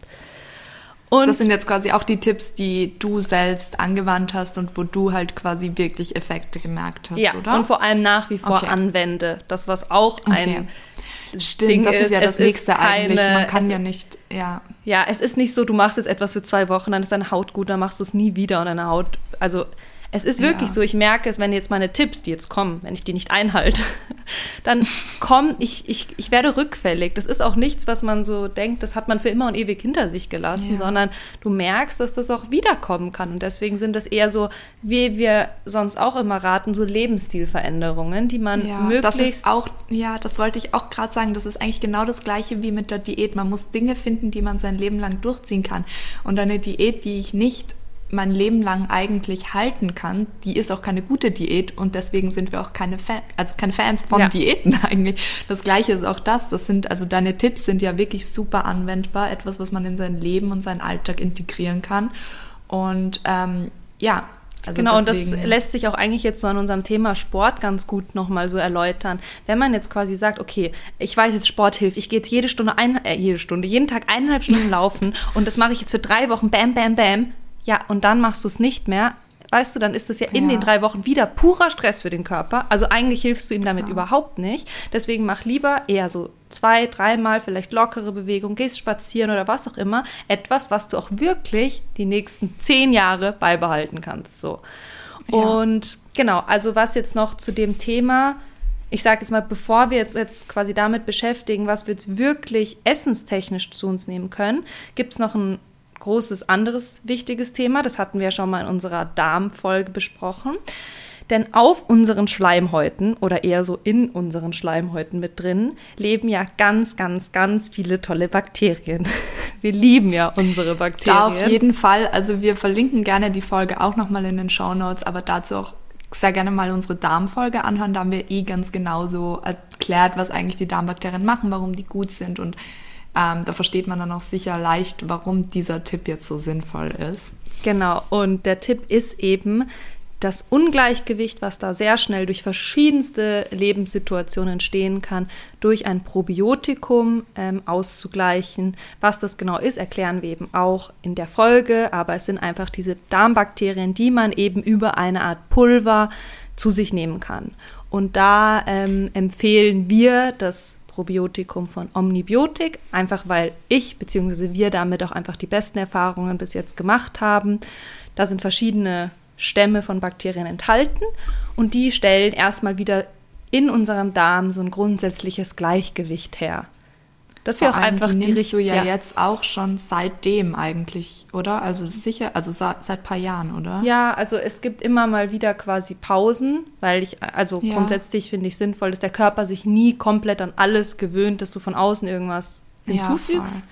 Und das sind jetzt quasi auch die Tipps, die du selbst angewandt hast und wo du halt quasi wirklich Effekte gemerkt hast, ja, oder? Und vor allem nach wie vor okay. anwende. Das, was auch ein Stimmt, Ding das ist, ist ja das Nächste keine, eigentlich. Man kann ja nicht, ja. Ja, es ist nicht so, du machst jetzt etwas für zwei Wochen, dann ist deine Haut gut, dann machst du es nie wieder und deine Haut, also es ist wirklich ja. so, ich merke es, wenn jetzt meine Tipps, die jetzt kommen, wenn ich die nicht einhalte, dann kommen, ich, ich, ich werde rückfällig. Das ist auch nichts, was man so denkt, das hat man für immer und ewig hinter sich gelassen, ja. sondern du merkst, dass das auch wiederkommen kann. Und deswegen sind das eher so, wie wir sonst auch immer raten, so Lebensstilveränderungen, die man ja, möglichst. Das ist auch, ja, das wollte ich auch gerade sagen, das ist eigentlich genau das Gleiche wie mit der Diät. Man muss Dinge finden, die man sein Leben lang durchziehen kann. Und eine Diät, die ich nicht mein Leben lang eigentlich halten kann, die ist auch keine gute Diät und deswegen sind wir auch keine Fan, also keine Fans von ja. Diäten eigentlich. Das gleiche ist auch das. Das sind, also deine Tipps sind ja wirklich super anwendbar, etwas, was man in sein Leben und seinen Alltag integrieren kann. Und ähm, ja, also genau, deswegen. und das lässt sich auch eigentlich jetzt so an unserem Thema Sport ganz gut nochmal so erläutern. Wenn man jetzt quasi sagt, okay, ich weiß jetzt, Sport hilft, ich gehe jetzt jede Stunde, ein, äh, jede Stunde, jeden Tag eineinhalb Stunden laufen und das mache ich jetzt für drei Wochen, bam, bam, bam, ja, und dann machst du es nicht mehr. Weißt du, dann ist das ja in ja. den drei Wochen wieder purer Stress für den Körper. Also eigentlich hilfst du ihm damit ja. überhaupt nicht. Deswegen mach lieber eher so zwei, dreimal vielleicht lockere Bewegung, gehst spazieren oder was auch immer. Etwas, was du auch wirklich die nächsten zehn Jahre beibehalten kannst. So. Ja. Und genau, also was jetzt noch zu dem Thema ich sage jetzt mal, bevor wir jetzt, jetzt quasi damit beschäftigen, was wir jetzt wirklich essenstechnisch zu uns nehmen können, gibt es noch ein großes anderes wichtiges Thema. Das hatten wir ja schon mal in unserer Darmfolge besprochen. Denn auf unseren Schleimhäuten oder eher so in unseren Schleimhäuten mit drin leben ja ganz, ganz, ganz viele tolle Bakterien. Wir lieben ja unsere Bakterien. Da auf jeden Fall. Also wir verlinken gerne die Folge auch nochmal in den Show Notes, aber dazu auch sehr gerne mal unsere Darmfolge anhören. Da haben wir eh ganz genauso erklärt, was eigentlich die Darmbakterien machen, warum die gut sind und ähm, da versteht man dann auch sicher leicht, warum dieser Tipp jetzt so sinnvoll ist. Genau, und der Tipp ist eben, das Ungleichgewicht, was da sehr schnell durch verschiedenste Lebenssituationen entstehen kann, durch ein Probiotikum ähm, auszugleichen. Was das genau ist, erklären wir eben auch in der Folge, aber es sind einfach diese Darmbakterien, die man eben über eine Art Pulver zu sich nehmen kann. Und da ähm, empfehlen wir das Probiotikum von Omnibiotik, einfach weil ich bzw. wir damit auch einfach die besten Erfahrungen bis jetzt gemacht haben. Da sind verschiedene Stämme von Bakterien enthalten und die stellen erstmal wieder in unserem Darm so ein grundsätzliches Gleichgewicht her. Dass wir auch einfach die nimmst die du ja, ja, jetzt auch schon seitdem eigentlich, oder? Also sicher, also seit, seit paar Jahren, oder? Ja, also es gibt immer mal wieder quasi Pausen, weil ich, also ja. grundsätzlich finde ich sinnvoll, dass der Körper sich nie komplett an alles gewöhnt, dass du von außen irgendwas hinzufügst. Ja,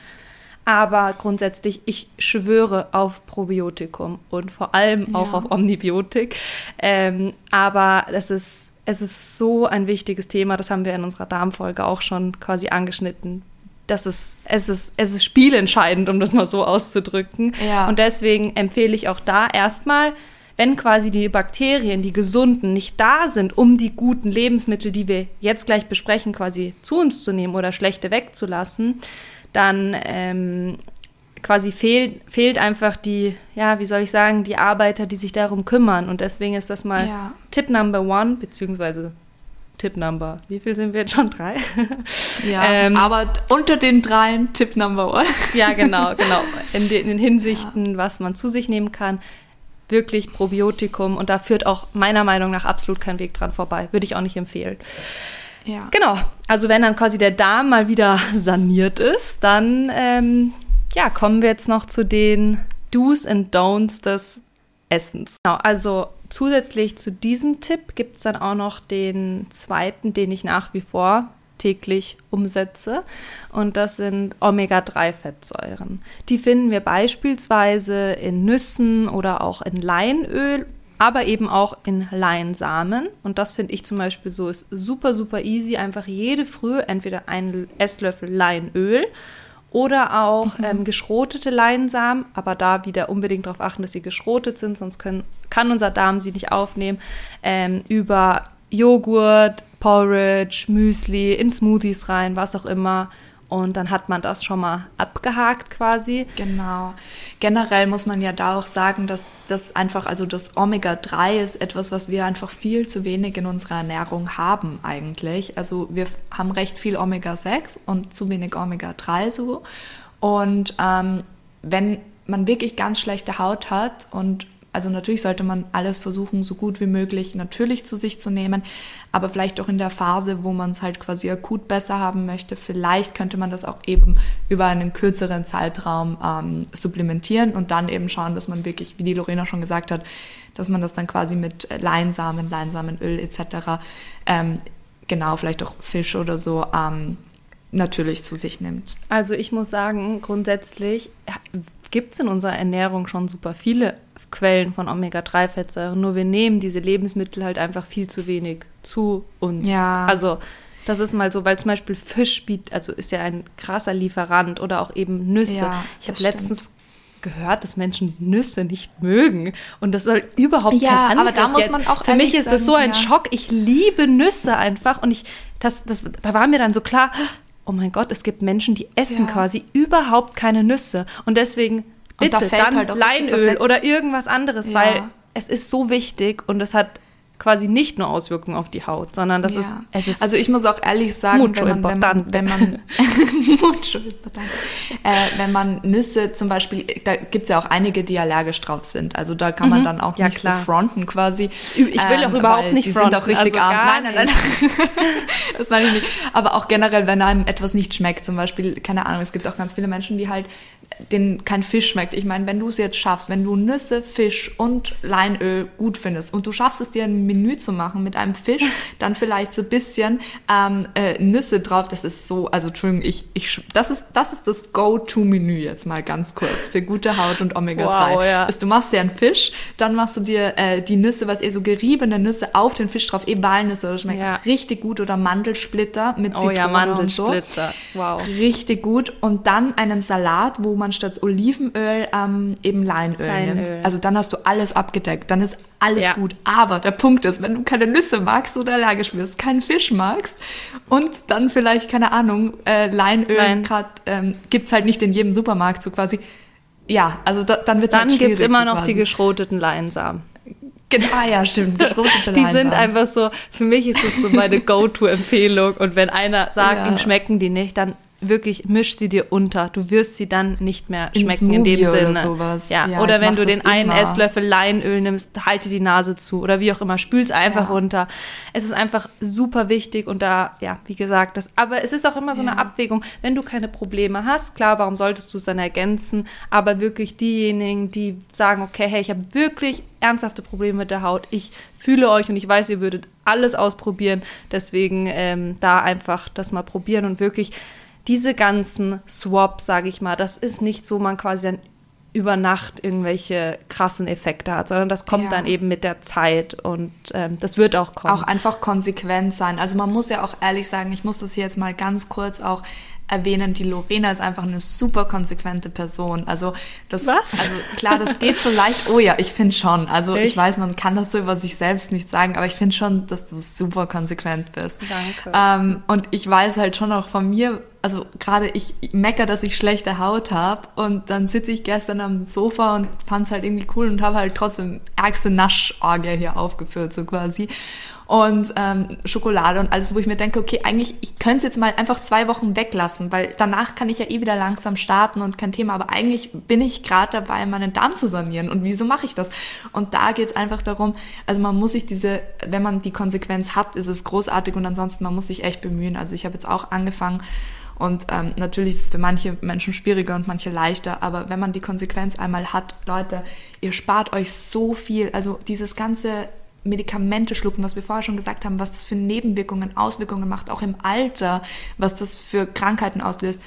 aber grundsätzlich, ich schwöre auf Probiotikum und vor allem auch auf Omnibiotik. Ähm, aber es ist, es ist so ein wichtiges Thema, das haben wir in unserer Darmfolge auch schon quasi angeschnitten das ist, es ist, es ist spielentscheidend, um das mal so auszudrücken. Ja. Und deswegen empfehle ich auch da erstmal, wenn quasi die Bakterien, die gesunden, nicht da sind, um die guten Lebensmittel, die wir jetzt gleich besprechen, quasi zu uns zu nehmen oder schlechte wegzulassen, dann ähm, quasi fehlt, fehlt einfach die, ja, wie soll ich sagen, die Arbeiter, die sich darum kümmern. Und deswegen ist das mal ja. Tipp Number One, beziehungsweise Tipp Number. Wie viel sind wir jetzt schon? Drei? Ja, ähm, aber unter den dreien Tipp Number One. ja, genau, genau. In den, in den Hinsichten, ja. was man zu sich nehmen kann. Wirklich Probiotikum. Und da führt auch meiner Meinung nach absolut kein Weg dran vorbei. Würde ich auch nicht empfehlen. Ja. Genau. Also wenn dann quasi der Darm mal wieder saniert ist, dann ähm, ja, kommen wir jetzt noch zu den Do's and Don'ts des Essens. Genau, also zusätzlich zu diesem Tipp gibt es dann auch noch den zweiten, den ich nach wie vor täglich umsetze. Und das sind Omega-3-Fettsäuren. Die finden wir beispielsweise in Nüssen oder auch in Leinöl, aber eben auch in Leinsamen. Und das finde ich zum Beispiel so ist super, super easy. Einfach jede Früh entweder einen Esslöffel Leinöl Oder auch mhm. ähm, geschrotete Leinsamen, aber da wieder unbedingt darauf achten, dass sie geschrotet sind, sonst können, kann unser Darm sie nicht aufnehmen. Ähm, über Joghurt, Porridge, Müsli, in Smoothies rein, was auch immer. Und dann hat man das schon mal abgehakt quasi. Genau. Generell muss man ja da auch sagen, dass das einfach, also das Omega-3 ist etwas, was wir einfach viel zu wenig in unserer Ernährung haben eigentlich. Also wir haben recht viel Omega-6 und zu wenig Omega-3 so. Und ähm, wenn man wirklich ganz schlechte Haut hat und also natürlich sollte man alles versuchen, so gut wie möglich natürlich zu sich zu nehmen, aber vielleicht auch in der Phase, wo man es halt quasi akut besser haben möchte, vielleicht könnte man das auch eben über einen kürzeren Zeitraum ähm, supplementieren und dann eben schauen, dass man wirklich, wie die Lorena schon gesagt hat, dass man das dann quasi mit Leinsamen, Leinsamenöl etc. Ähm, genau, vielleicht auch Fisch oder so ähm, natürlich zu sich nimmt. Also ich muss sagen, grundsätzlich gibt es in unserer Ernährung schon super viele Quellen von Omega-3-Fettsäuren. Nur wir nehmen diese Lebensmittel halt einfach viel zu wenig zu uns. Ja. Also das ist mal so, weil zum Beispiel Fisch bietet, also ist ja ein krasser Lieferant oder auch eben Nüsse. Ja, ich habe letztens gehört, dass Menschen Nüsse nicht mögen und das soll überhaupt ja, kein Angriff aber da muss man auch Für mich ist das so ein ja. Schock. Ich liebe Nüsse einfach und ich das, das da war mir dann so klar, oh mein Gott, es gibt Menschen, die essen ja. quasi überhaupt keine Nüsse und deswegen Bitte, da dann halt Leinöl oder irgendwas anderes, ja. weil es ist so wichtig und es hat quasi nicht nur Auswirkungen auf die Haut, sondern das ja. ist, es ist. Also ich muss auch ehrlich sagen, wenn man, wenn man, wenn man, äh, wenn man Nüsse zum Beispiel, da gibt es ja auch einige, die allergisch drauf sind. Also da kann man mhm. dann auch ja, nicht klar. so fronten quasi. Ich will ähm, auch überhaupt nicht die fronten. Die sind auch richtig also arm. Nein, nein, nein. das meine ich nicht. Aber auch generell, wenn einem etwas nicht schmeckt, zum Beispiel, keine Ahnung, es gibt auch ganz viele Menschen, die halt den kein Fisch schmeckt. Ich meine, wenn du es jetzt schaffst, wenn du Nüsse, Fisch und Leinöl gut findest und du schaffst es dir ein Menü zu machen mit einem Fisch, dann vielleicht so ein bisschen ähm, äh, Nüsse drauf. Das ist so, also Entschuldigung, ich, ich, das ist das ist das Go-To-Menü jetzt mal ganz kurz für gute Haut und Omega-3. Wow, ja. Also, du machst dir einen Fisch, dann machst du dir äh, die Nüsse, was eher so geriebene Nüsse auf den Fisch drauf, eh Walnüsse, das schmeckt ja. richtig gut oder Mandelsplitter mit Zitrone oh ja, Mandelsplitter. So. Wow. Richtig gut und dann einen Salat, wo man statt Olivenöl ähm, eben Leinöl, Leinöl, nimmt. Also dann hast du alles abgedeckt, dann ist alles ja. gut. Aber der Punkt ist, wenn du keine Nüsse magst oder allergisch bist, keinen Fisch magst und dann vielleicht, keine Ahnung, äh, Leinöl Nein. gerade ähm, gibt halt nicht in jedem Supermarkt so quasi. Ja, also da, dann wird Dann halt gibt es immer noch quasi. die geschroteten Leinsamen. Genau, ah ja, stimmt. die sind einfach so, für mich ist das so meine Go-To-Empfehlung. Und wenn einer sagt, ja. ihm schmecken die nicht, dann wirklich misch sie dir unter. Du wirst sie dann nicht mehr schmecken in, in dem Sinne. Oder, sowas. Ja. ja oder wenn du den einen immer. Esslöffel Leinöl nimmst, halte die Nase zu oder wie auch immer, spül's einfach ja. runter. Es ist einfach super wichtig und da, ja, wie gesagt, das, aber es ist auch immer so ja. eine Abwägung, wenn du keine Probleme hast, klar, warum solltest du es dann ergänzen, aber wirklich diejenigen, die sagen, okay, hey, ich habe wirklich ernsthafte Probleme mit der Haut, ich fühle euch und ich weiß, ihr würdet alles ausprobieren, deswegen ähm, da einfach das mal probieren und wirklich diese ganzen Swaps, sage ich mal, das ist nicht so, man quasi dann über Nacht irgendwelche krassen Effekte hat, sondern das kommt ja. dann eben mit der Zeit und ähm, das wird auch kommen. Auch einfach konsequent sein. Also man muss ja auch ehrlich sagen, ich muss das hier jetzt mal ganz kurz auch erwähnen, die Lorena ist einfach eine super konsequente Person. Also das, Was? also klar, das geht so leicht. Oh ja, ich finde schon. Also Echt? ich weiß, man kann das so über sich selbst nicht sagen, aber ich finde schon, dass du super konsequent bist. Danke. Ähm, und ich weiß halt schon auch von mir, also gerade ich mecker, dass ich schlechte Haut habe und dann sitze ich gestern am Sofa und fand es halt irgendwie cool und habe halt trotzdem ärgste Naschorgie hier aufgeführt, so quasi und ähm, Schokolade und alles, wo ich mir denke, okay, eigentlich, ich könnte es jetzt mal einfach zwei Wochen weglassen, weil danach kann ich ja eh wieder langsam starten und kein Thema, aber eigentlich bin ich gerade dabei, meinen Darm zu sanieren und wieso mache ich das? Und da geht es einfach darum, also man muss sich diese, wenn man die Konsequenz hat, ist es großartig und ansonsten, man muss sich echt bemühen. Also ich habe jetzt auch angefangen, und ähm, natürlich ist es für manche Menschen schwieriger und manche leichter, aber wenn man die Konsequenz einmal hat, Leute, ihr spart euch so viel. Also dieses ganze Medikamente schlucken, was wir vorher schon gesagt haben, was das für Nebenwirkungen, Auswirkungen macht, auch im Alter, was das für Krankheiten auslöst,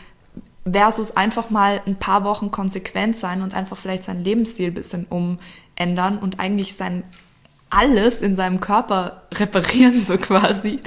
versus einfach mal ein paar Wochen konsequent sein und einfach vielleicht seinen Lebensstil ein bisschen umändern und eigentlich sein alles in seinem Körper reparieren, so quasi,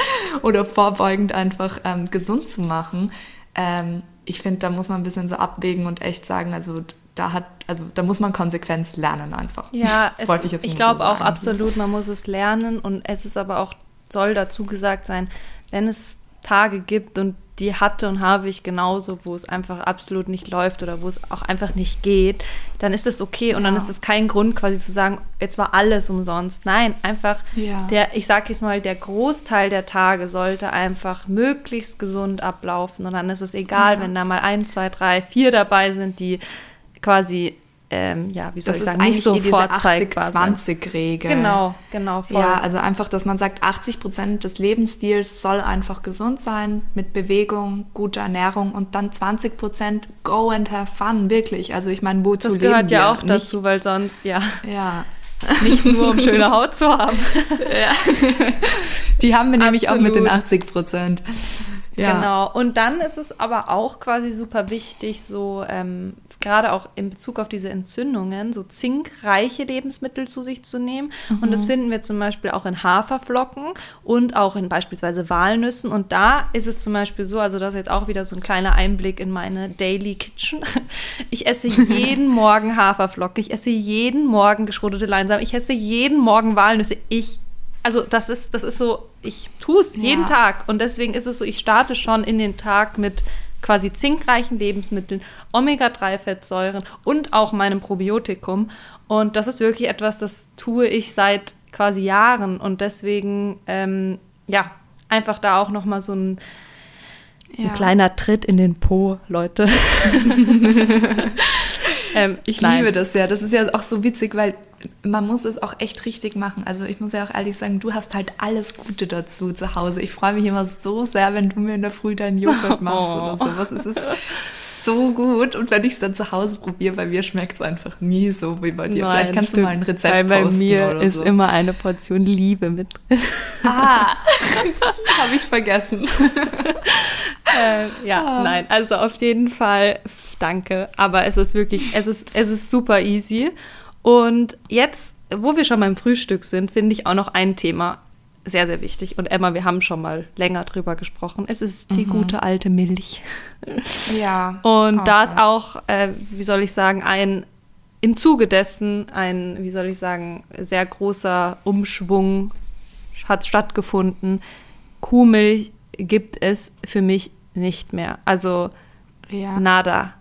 oder vorbeugend einfach ähm, gesund zu machen. Ähm, ich finde, da muss man ein bisschen so abwägen und echt sagen, also da hat, also da muss man Konsequenz lernen einfach. Ja, es, ich, ich glaube so auch absolut, man muss es lernen und es ist aber auch, soll dazu gesagt sein, wenn es Tage gibt und die hatte und habe ich genauso, wo es einfach absolut nicht läuft oder wo es auch einfach nicht geht, dann ist das okay und ja. dann ist es kein Grund quasi zu sagen, jetzt war alles umsonst. Nein, einfach ja. der, ich sage jetzt mal, der Großteil der Tage sollte einfach möglichst gesund ablaufen und dann ist es egal, ja. wenn da mal ein, zwei, drei, vier dabei sind, die quasi ähm, ja, wie soll das ich sagen, nicht so vorzeigbar 80-20-Regel. Genau, genau. Voll. Ja, also einfach, dass man sagt, 80 Prozent des Lebensstils soll einfach gesund sein, mit Bewegung, guter Ernährung und dann 20 Prozent go and have fun, wirklich. Also ich meine, wozu Das gehört ja auch dazu, weil sonst, ja. Ja. Nicht nur, um schöne Haut zu haben. ja. Die haben wir nämlich Absolut. auch mit den 80 Prozent. Ja. Genau. Und dann ist es aber auch quasi super wichtig, so ähm, gerade auch in Bezug auf diese Entzündungen, so zinkreiche Lebensmittel zu sich zu nehmen. Mhm. Und das finden wir zum Beispiel auch in Haferflocken und auch in beispielsweise Walnüssen. Und da ist es zum Beispiel so, also das ist jetzt auch wieder so ein kleiner Einblick in meine Daily Kitchen. Ich esse jeden Morgen Haferflocken, ich esse jeden Morgen geschrotete Leinsamen, ich esse jeden Morgen Walnüsse. Ich also das ist, das ist so, ich tue es ja. jeden Tag. Und deswegen ist es so, ich starte schon in den Tag mit quasi zinkreichen Lebensmitteln, Omega-3-Fettsäuren und auch meinem Probiotikum. Und das ist wirklich etwas, das tue ich seit quasi Jahren. Und deswegen, ähm, ja, einfach da auch noch mal so ein, ja. ein kleiner Tritt in den Po, Leute. ähm, ich Nein. liebe das ja. Das ist ja auch so witzig, weil man muss es auch echt richtig machen. Also ich muss ja auch ehrlich sagen, du hast halt alles Gute dazu zu Hause. Ich freue mich immer so sehr, wenn du mir in der Früh deinen Joghurt machst oh. oder sowas. Es ist so gut. Und wenn ich es dann zu Hause probiere, bei mir schmeckt es einfach nie so wie bei dir. Nein, Vielleicht kannst stimmt. du mal ein Rezept Weil bei mir ist so. immer eine Portion Liebe mit drin. Ah, habe ich vergessen. äh, ja, ah. nein, also auf jeden Fall danke. Aber es ist wirklich, es ist, es ist super easy. Und jetzt, wo wir schon beim Frühstück sind, finde ich auch noch ein Thema sehr, sehr wichtig. Und Emma, wir haben schon mal länger drüber gesprochen. Es ist die mhm. gute alte Milch. Ja. Und oh, da ist auch, äh, wie soll ich sagen, ein im Zuge dessen ein, wie soll ich sagen, sehr großer Umschwung hat stattgefunden. Kuhmilch gibt es für mich nicht mehr. Also ja. nada.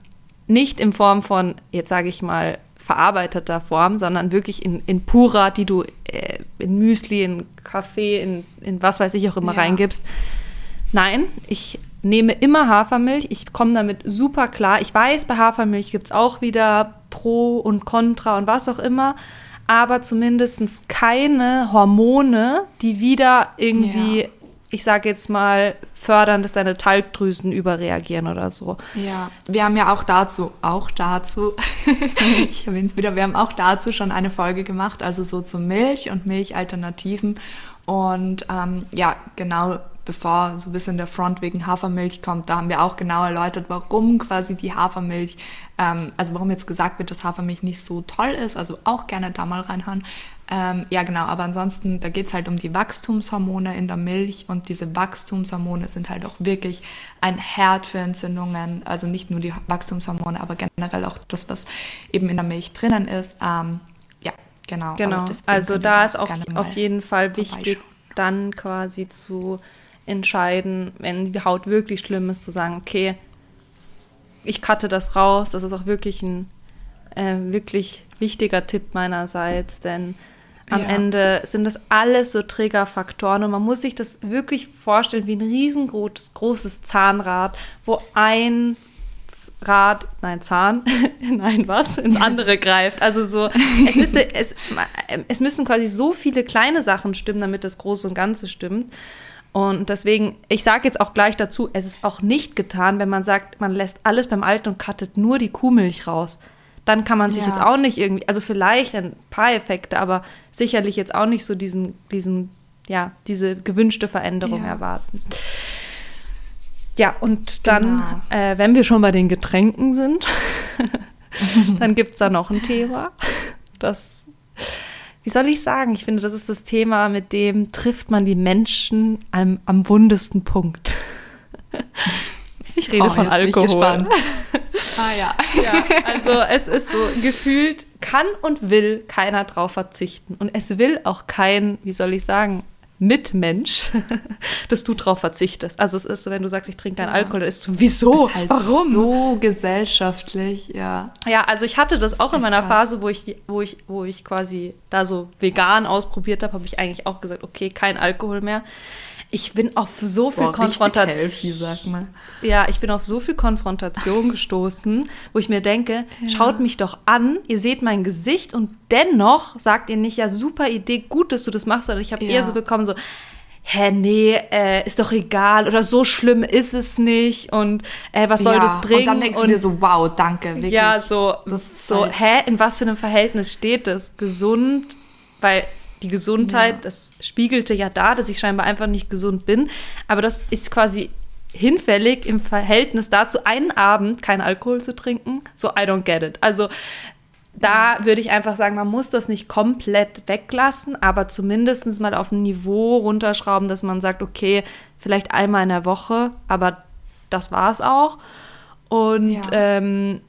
Nicht in Form von, jetzt sage ich mal, verarbeiteter Form, sondern wirklich in, in purer, die du äh, in Müsli, in Kaffee, in, in was weiß ich auch immer ja. reingibst. Nein, ich nehme immer Hafermilch. Ich komme damit super klar. Ich weiß, bei Hafermilch gibt es auch wieder Pro und Contra und was auch immer. Aber zumindest keine Hormone, die wieder irgendwie ja ich sage jetzt mal, fördern, dass deine Talgdrüsen überreagieren oder so. Ja, wir haben ja auch dazu, auch dazu, ich erwähne es wieder, wir haben auch dazu schon eine Folge gemacht, also so zu Milch und Milchalternativen. Und ähm, ja, genau bevor so ein bisschen der Front wegen Hafermilch kommt, da haben wir auch genau erläutert, warum quasi die Hafermilch, ähm, also warum jetzt gesagt wird, dass Hafermilch nicht so toll ist, also auch gerne da mal reinhören. Ähm, ja, genau, aber ansonsten, da geht es halt um die Wachstumshormone in der Milch und diese Wachstumshormone sind halt auch wirklich ein Herd für Entzündungen. Also nicht nur die Wachstumshormone, aber generell auch das, was eben in der Milch drinnen ist. Ähm, ja, genau. Genau, also da ist auch auf jeden Fall wichtig, dann quasi zu entscheiden, wenn die Haut wirklich schlimm ist, zu sagen, okay, ich cutte das raus. Das ist auch wirklich ein äh, wirklich wichtiger Tipp meinerseits, denn am ja. Ende sind das alles so Triggerfaktoren und man muss sich das wirklich vorstellen wie ein riesengroßes großes Zahnrad, wo ein Rad, nein, Zahn, nein, was, ins andere greift. Also so, es, ist, es, es müssen quasi so viele kleine Sachen stimmen, damit das Große und Ganze stimmt. Und deswegen, ich sage jetzt auch gleich dazu, es ist auch nicht getan, wenn man sagt, man lässt alles beim Alten und cuttet nur die Kuhmilch raus dann kann man sich ja. jetzt auch nicht irgendwie, also vielleicht ein paar Effekte, aber sicherlich jetzt auch nicht so diesen, diesen, ja, diese gewünschte Veränderung ja. erwarten. Ja, und dann, genau. äh, wenn wir schon bei den Getränken sind, dann gibt es da noch ein Thema. Das, wie soll ich sagen? Ich finde, das ist das Thema, mit dem trifft man die Menschen am, am wundesten Punkt. Ich rede Oh, von Alkohol. Ah ja. Ja, also es ist so gefühlt, kann und will keiner drauf verzichten. Und es will auch kein, wie soll ich sagen, Mitmensch, dass du drauf verzichtest. Also es ist so, wenn du sagst, ich trinke keinen Ja. Alkohol, dann ist es so, wieso? Ist halt Warum? So gesellschaftlich, ja. Ja, also ich hatte das, Das auch in meiner krass. Phase, wo ich, die, wo, ich, wo ich quasi da so vegan ausprobiert habe, habe ich eigentlich auch gesagt, okay, kein Alkohol mehr. Ich bin auf so viel Boah, Konfrontation. sag mal. Ja, ich bin auf so viel Konfrontation gestoßen, wo ich mir denke, schaut mich doch an, ihr seht mein Gesicht und dennoch sagt ihr nicht, ja, super Idee, gut, dass du das machst, sondern ich habe Ja. eher so bekommen, so, hä, nee, äh, ist doch egal oder so schlimm ist es nicht und äh, was soll ja. das bringen? Und dann denkst du dir so, wow, danke, wirklich. Ja, so, Das so halt- hä, in was für einem Verhältnis steht das? Gesund, weil die Gesundheit, Ja. das spiegelte ja da, dass ich scheinbar einfach nicht gesund bin. Aber das ist quasi hinfällig im Verhältnis dazu, einen Abend keinen Alkohol zu trinken. So, I don't get it. Also, da würde ich einfach sagen, man muss das nicht komplett weglassen, aber zumindest mal auf ein Niveau runterschrauben, dass man sagt, okay, vielleicht einmal in der Woche, aber das war es auch. Und Ja. ähm,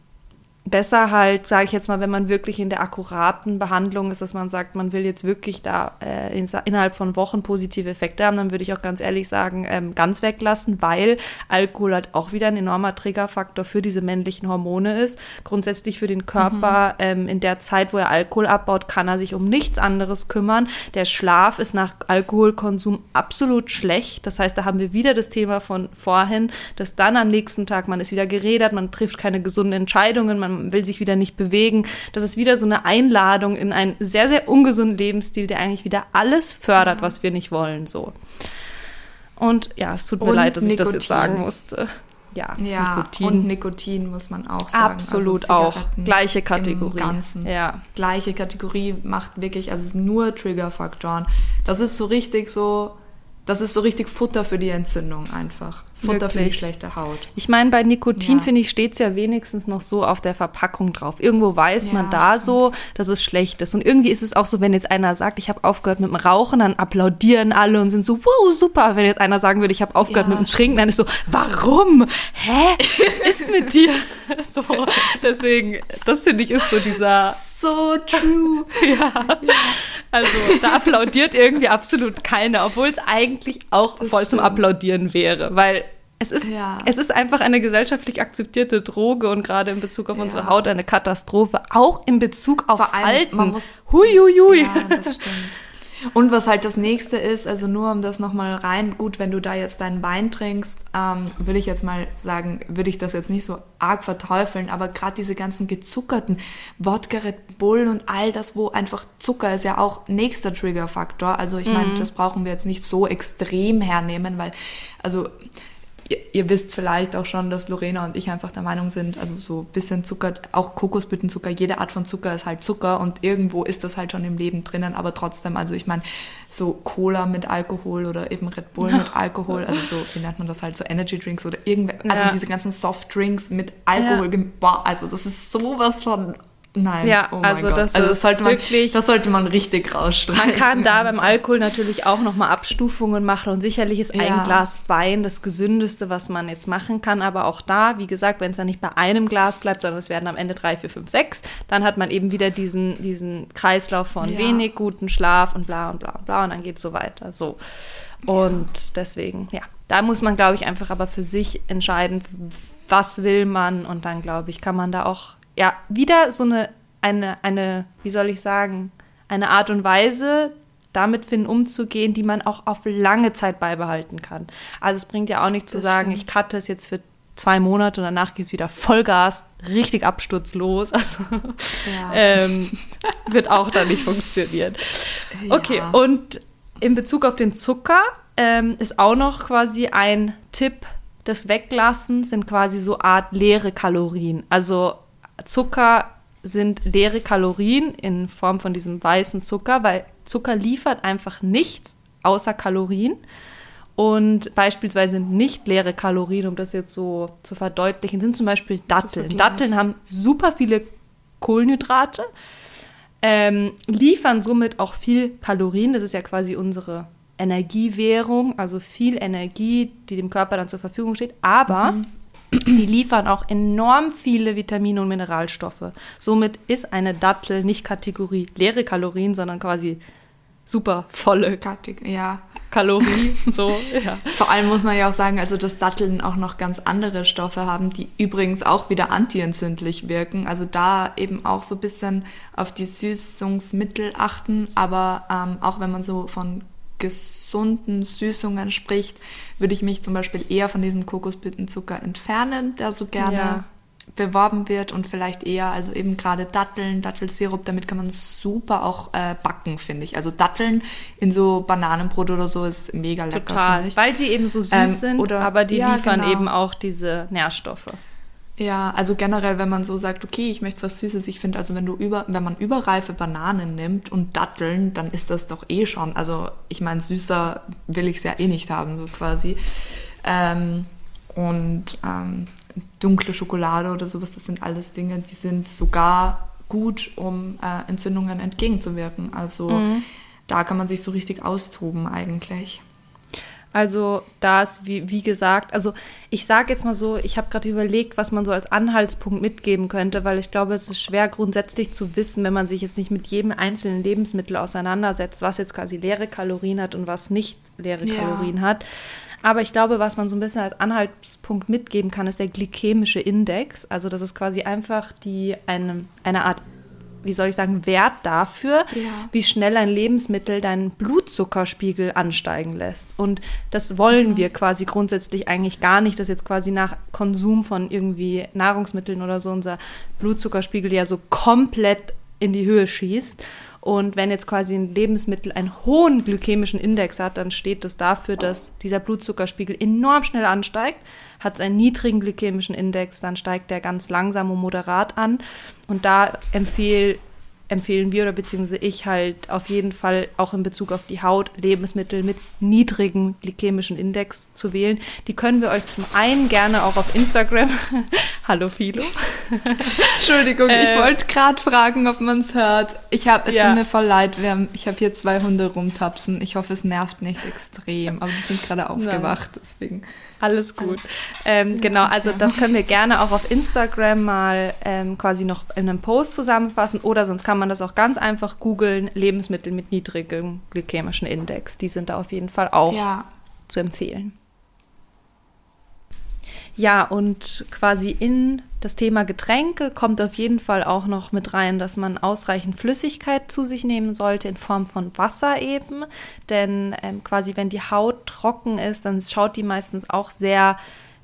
besser halt, sage ich jetzt mal, wenn man wirklich in der akkuraten Behandlung ist, dass man sagt, man will jetzt wirklich da äh, in, innerhalb von Wochen positive Effekte haben, dann würde ich auch ganz ehrlich sagen, ähm, ganz weglassen, weil Alkohol halt auch wieder ein enormer Triggerfaktor für diese männlichen Hormone ist. Grundsätzlich für den Körper ähm, in der Zeit, wo er Alkohol abbaut, kann er sich um nichts anderes kümmern. Der Schlaf ist nach Alkoholkonsum absolut schlecht. Das heißt, da haben wir wieder das Thema von vorhin, dass dann am nächsten Tag man ist wieder geredet, man trifft keine gesunden Entscheidungen, man will sich wieder nicht bewegen. Das ist wieder so eine Einladung in einen sehr, sehr ungesunden Lebensstil, der eigentlich wieder alles fördert, was wir nicht wollen. So. Und ja, es tut mir Und leid, dass ich das jetzt Nikotin. sagen musste. Ja, Ja, Nikotin. und Nikotin muss man auch sagen. Absolut Also auch. Gleiche Kategorie. Ganzen. Ja. Gleiche Kategorie macht wirklich, also nur Triggerfaktoren. Das ist so richtig so, das ist so richtig Futter für die Entzündung einfach. Futter für die schlechte Haut. Ich meine, bei Nikotin, Ja. finde ich, steht es ja wenigstens noch so auf der Verpackung drauf. Irgendwo weiß Ja, man da stimmt. so, dass es schlecht ist. Und irgendwie ist es auch so, wenn jetzt einer sagt, ich habe aufgehört mit dem Rauchen, dann applaudieren alle und sind so, wow, super. Wenn jetzt einer sagen würde, ich habe aufgehört Ja, mit dem Trinken, dann ist so, warum? Hä? Was ist mit dir? so, deswegen, das finde ich ist so dieser, So true. also da applaudiert irgendwie absolut keiner, obwohl es eigentlich auch Das voll zum stimmt. Applaudieren wäre, weil es ist, Ja. es ist einfach eine gesellschaftlich akzeptierte Droge und gerade in Bezug auf unsere Ja. Haut eine Katastrophe, auch in Bezug auf Vor allem, Alten. man muss- Huiuiui. Ja, das stimmt. Und was halt das nächste ist, also nur um das nochmal rein, gut, wenn du da jetzt deinen Wein trinkst, ähm, würde ich jetzt mal sagen, würde ich das jetzt nicht so arg verteufeln, aber gerade diese ganzen gezuckerten Wodka, Red Bull und all das, wo einfach Zucker ist ja auch nächster Triggerfaktor. Also ich meine, das brauchen wir jetzt nicht so extrem hernehmen, weil, also ihr, ihr wisst vielleicht auch schon, dass Lorena und ich einfach der Meinung sind, also so ein bisschen Zucker, auch Kokosblütenzucker, jede Art von Zucker ist halt Zucker und irgendwo ist das halt schon im Leben drinnen, aber trotzdem, also ich meine, so Cola mit Alkohol oder eben Red Bull mit Alkohol, also so, wie nennt man das halt, so Energy Drinks oder irgendwer, also Ja. diese ganzen Softdrinks mit Alkohol, gem- boah, also das ist sowas von, nein, Ja, oh also das also ist sollte man, wirklich- das sollte man richtig rausstreichen. Man kann da beim Alkohol natürlich auch nochmal Abstufungen machen und sicherlich ist ein Ja. Glas Wein das gesündeste, was man jetzt machen kann. Aber auch da, wie gesagt, wenn es dann nicht bei einem Glas bleibt, sondern es werden am Ende drei, vier, fünf, sechs, dann hat man eben wieder diesen, diesen Kreislauf von Ja. wenig guten Schlaf und bla und bla und bla und dann geht es so weiter. So. Und deswegen, ja, da muss man, glaube ich, einfach aber für sich entscheiden, was will man und dann, glaube ich, kann man da auch, ja, wieder so eine, eine, eine, wie soll ich sagen, eine Art und Weise damit finden, umzugehen, die man auch auf lange Zeit beibehalten kann. Also es bringt ja auch nicht zu Das sagen, stimmt. ich cutte es jetzt für zwei Monate und danach geht es wieder Vollgas, richtig absturzlos. Also Ja. ähm, wird auch dann nicht funktionieren. Okay, Ja. und in Bezug auf den Zucker ähm, ist auch noch quasi ein Tipp des Weglassens, sind quasi so Art leere Kalorien. Also Zucker sind leere Kalorien in Form von diesem weißen Zucker, weil Zucker liefert einfach nichts außer Kalorien. Und beispielsweise nicht leere Kalorien, um das jetzt so zu verdeutlichen, sind zum Beispiel Datteln. Datteln haben super viele Kohlenhydrate, ähm, liefern somit auch viel Kalorien. Das ist ja quasi unsere Energiewährung, also viel Energie, die dem Körper dann zur Verfügung steht. Aber Die liefern auch enorm viele Vitamine und Mineralstoffe. Somit ist eine Dattel nicht Kategorie leere Kalorien, sondern quasi super volle ja. Kalorie. So, ja. Vor allem muss man ja auch sagen, also dass Datteln auch noch ganz andere Stoffe haben, die übrigens auch wieder antientzündlich wirken. Also da eben auch so ein bisschen auf die Süßungsmittel achten. Aber ähm, auch wenn man so von gesunden Süßungen spricht, würde ich mich zum Beispiel eher von diesem Kokosblütenzucker entfernen, der so gerne ja beworben wird und vielleicht eher, also eben gerade Datteln, Dattelsirup, damit kann man super auch äh, backen, finde ich. Also Datteln in so Bananenbrot oder so ist mega lecker. Total, weil sie eben so süß ähm, sind, oder, aber die ja, liefern genau. eben auch diese Nährstoffe. Ja, also generell, wenn man so sagt, okay, ich möchte was Süßes, ich finde, also wenn du über, wenn man überreife Bananen nimmt und Datteln, dann ist das doch eh schon. Also ich meine, süßer will ich es ja eh nicht haben, so quasi. Ähm, und ähm, dunkle Schokolade oder sowas, das sind alles Dinge, die sind sogar gut, um äh, Entzündungen entgegenzuwirken. Also mhm. da kann man sich so richtig austoben eigentlich. Also da ist, wie, wie gesagt, also ich sage jetzt mal so, ich habe gerade überlegt, was man so als Anhaltspunkt mitgeben könnte, weil ich glaube, es ist schwer grundsätzlich zu wissen, wenn man sich jetzt nicht mit jedem einzelnen Lebensmittel auseinandersetzt, was jetzt quasi leere Kalorien hat und was nicht leere ja. Kalorien hat. Aber ich glaube, was man so ein bisschen als Anhaltspunkt mitgeben kann, ist der glykämische Index. Also das ist quasi einfach die eine, eine Art wie soll ich sagen, Wert dafür, ja. wie schnell ein Lebensmittel deinen Blutzuckerspiegel ansteigen lässt. Und das wollen mhm. wir quasi grundsätzlich eigentlich gar nicht, dass jetzt quasi nach Konsum von irgendwie Nahrungsmitteln oder so unser Blutzuckerspiegel ja so komplett in die Höhe schießt. Und wenn jetzt quasi ein Lebensmittel einen hohen glykämischen Index hat, dann steht das dafür, dass dieser Blutzuckerspiegel enorm schnell ansteigt. Hat es einen niedrigen glykämischen Index, dann steigt der ganz langsam und moderat an. Und da empfehle empfehlen wir oder beziehungsweise ich halt auf jeden Fall auch in Bezug auf die Haut Lebensmittel mit niedrigem glykämischen Index zu wählen. Die können wir euch zum einen gerne auch auf Instagram. Hallo Philo. Entschuldigung, äh, ich wollte gerade fragen, ob man es hört. Ich habe es ja. tut mir voll leid. Wir haben, ich habe hier zwei Hunde rumtapsen. Ich hoffe, es nervt nicht extrem, aber die sind gerade aufgewacht, Nein. deswegen. Alles gut. Ähm, genau, also das können wir gerne auch auf Instagram mal ähm, quasi noch in einem Post zusammenfassen oder sonst kann man das auch ganz einfach googeln, Lebensmittel mit niedrigem glykämischen Index. Die sind da auf jeden Fall auch zu empfehlen. Ja, und quasi in das Thema Getränke kommt auf jeden Fall auch noch mit rein, dass man ausreichend Flüssigkeit zu sich nehmen sollte in Form von Wasser eben. Denn ähm, quasi wenn die Haut trocken ist, dann schaut die meistens auch sehr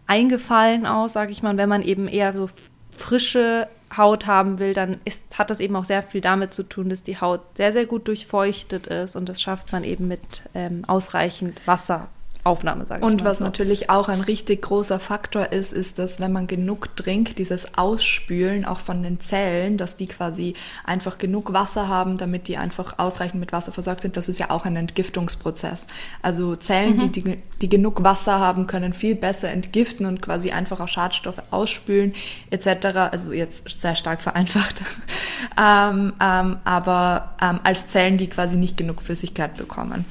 eingefallen aus, sage ich mal. Wenn man eben eher so frische Haut haben will, dann ist, hat das eben auch sehr viel damit zu tun, dass die Haut sehr, sehr gut durchfeuchtet ist und das schafft man eben mit ähm, ausreichend Wasser Aufnahme, sage ich Und was so. natürlich auch ein richtig großer Faktor ist, ist, dass wenn man genug trinkt, dieses Ausspülen auch von den Zellen, dass die quasi einfach genug Wasser haben, damit die einfach ausreichend mit Wasser versorgt sind, das ist ja auch ein Entgiftungsprozess. Also Zellen, mhm. die, die, die genug Wasser haben, können viel besser entgiften und quasi einfach auch Schadstoffe ausspülen etc. Also jetzt sehr stark vereinfacht. ähm, ähm, aber ähm, als Zellen, die quasi nicht genug Flüssigkeit bekommen.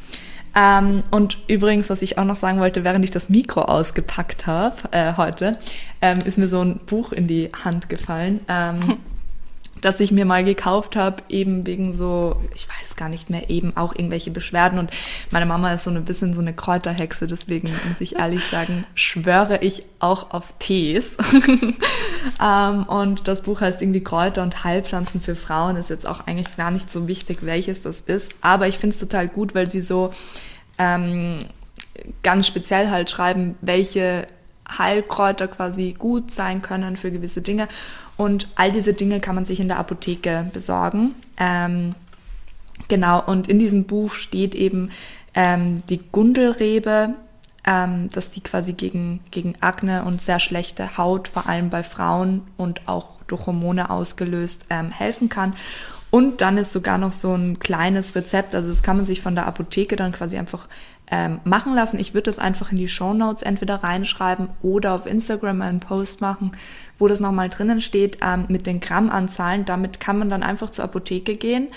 Ähm, und übrigens, was ich auch noch sagen wollte, während ich das Mikro ausgepackt habe äh, heute, ähm, ist mir so ein Buch in die Hand gefallen. Ähm, das ich mir mal gekauft habe, eben wegen so, ich weiß gar nicht mehr, eben auch irgendwelche Beschwerden. Und meine Mama ist so ein bisschen so eine Kräuterhexe, deswegen muss ich ehrlich sagen, schwöre ich auch auf Tees. ähm, und das Buch heißt irgendwie Kräuter und Heilpflanzen für Frauen, ist jetzt auch eigentlich gar nicht so wichtig, welches das ist. Aber ich finde es total gut, weil sie so ähm, ganz speziell halt schreiben, welche Heilkräuter quasi gut sein können für gewisse Dinge. Und all diese Dinge kann man sich in der Apotheke besorgen. Ähm, genau, und in diesem Buch steht eben ähm, die Gundelrebe, ähm, dass die quasi gegen, gegen Akne und sehr schlechte Haut, vor allem bei Frauen und auch durch Hormone ausgelöst, ähm, helfen kann. Und dann ist sogar noch so ein kleines Rezept, also das kann man sich von der Apotheke dann quasi einfach ähm, machen lassen. Ich würde das einfach in die Show Notes entweder reinschreiben oder auf Instagram einen Post machen, wo das nochmal drinnen steht ähm, mit den Grammanzahlen. Damit kann man dann einfach zur Apotheke gehen,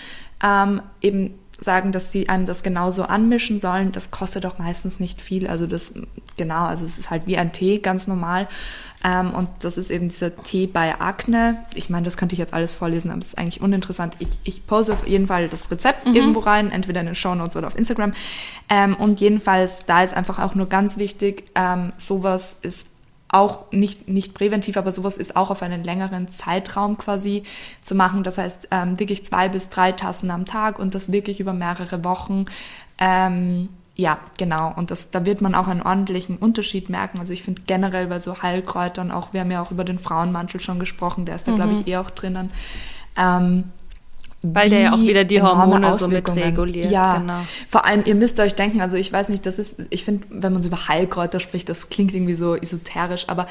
ähm, eben sagen, dass sie einem das genauso anmischen sollen. Das kostet auch meistens nicht viel. Also das, genau, also es ist halt wie ein Tee, ganz normal. Ähm, und das ist eben dieser Tee bei Akne. Ich meine, das könnte ich jetzt alles vorlesen, aber es ist eigentlich uninteressant. Ich, ich pose auf jeden Fall das Rezept mhm. irgendwo rein, entweder in den Show Notes oder auf Instagram. Ähm, und jedenfalls, da ist einfach auch nur ganz wichtig, ähm, sowas ist auch nicht, nicht präventiv, aber sowas ist auch auf einen längeren Zeitraum quasi zu machen. Das heißt, ähm, wirklich zwei bis drei Tassen am Tag und das wirklich über mehrere Wochen. Ähm, ja, genau. Und das, da wird man auch einen ordentlichen Unterschied merken. Also ich finde generell bei so Heilkräutern auch, wir haben ja auch über den Frauenmantel schon gesprochen, der ist da, mhm. glaube ich, eh auch drinnen. Ähm, weil der ja auch wieder die Hormone so mit reguliert. Ja, genau. vor allem, ihr müsst euch denken, also ich weiß nicht, das ist, ich finde, wenn man so über Heilkräuter spricht, das klingt irgendwie so esoterisch, aber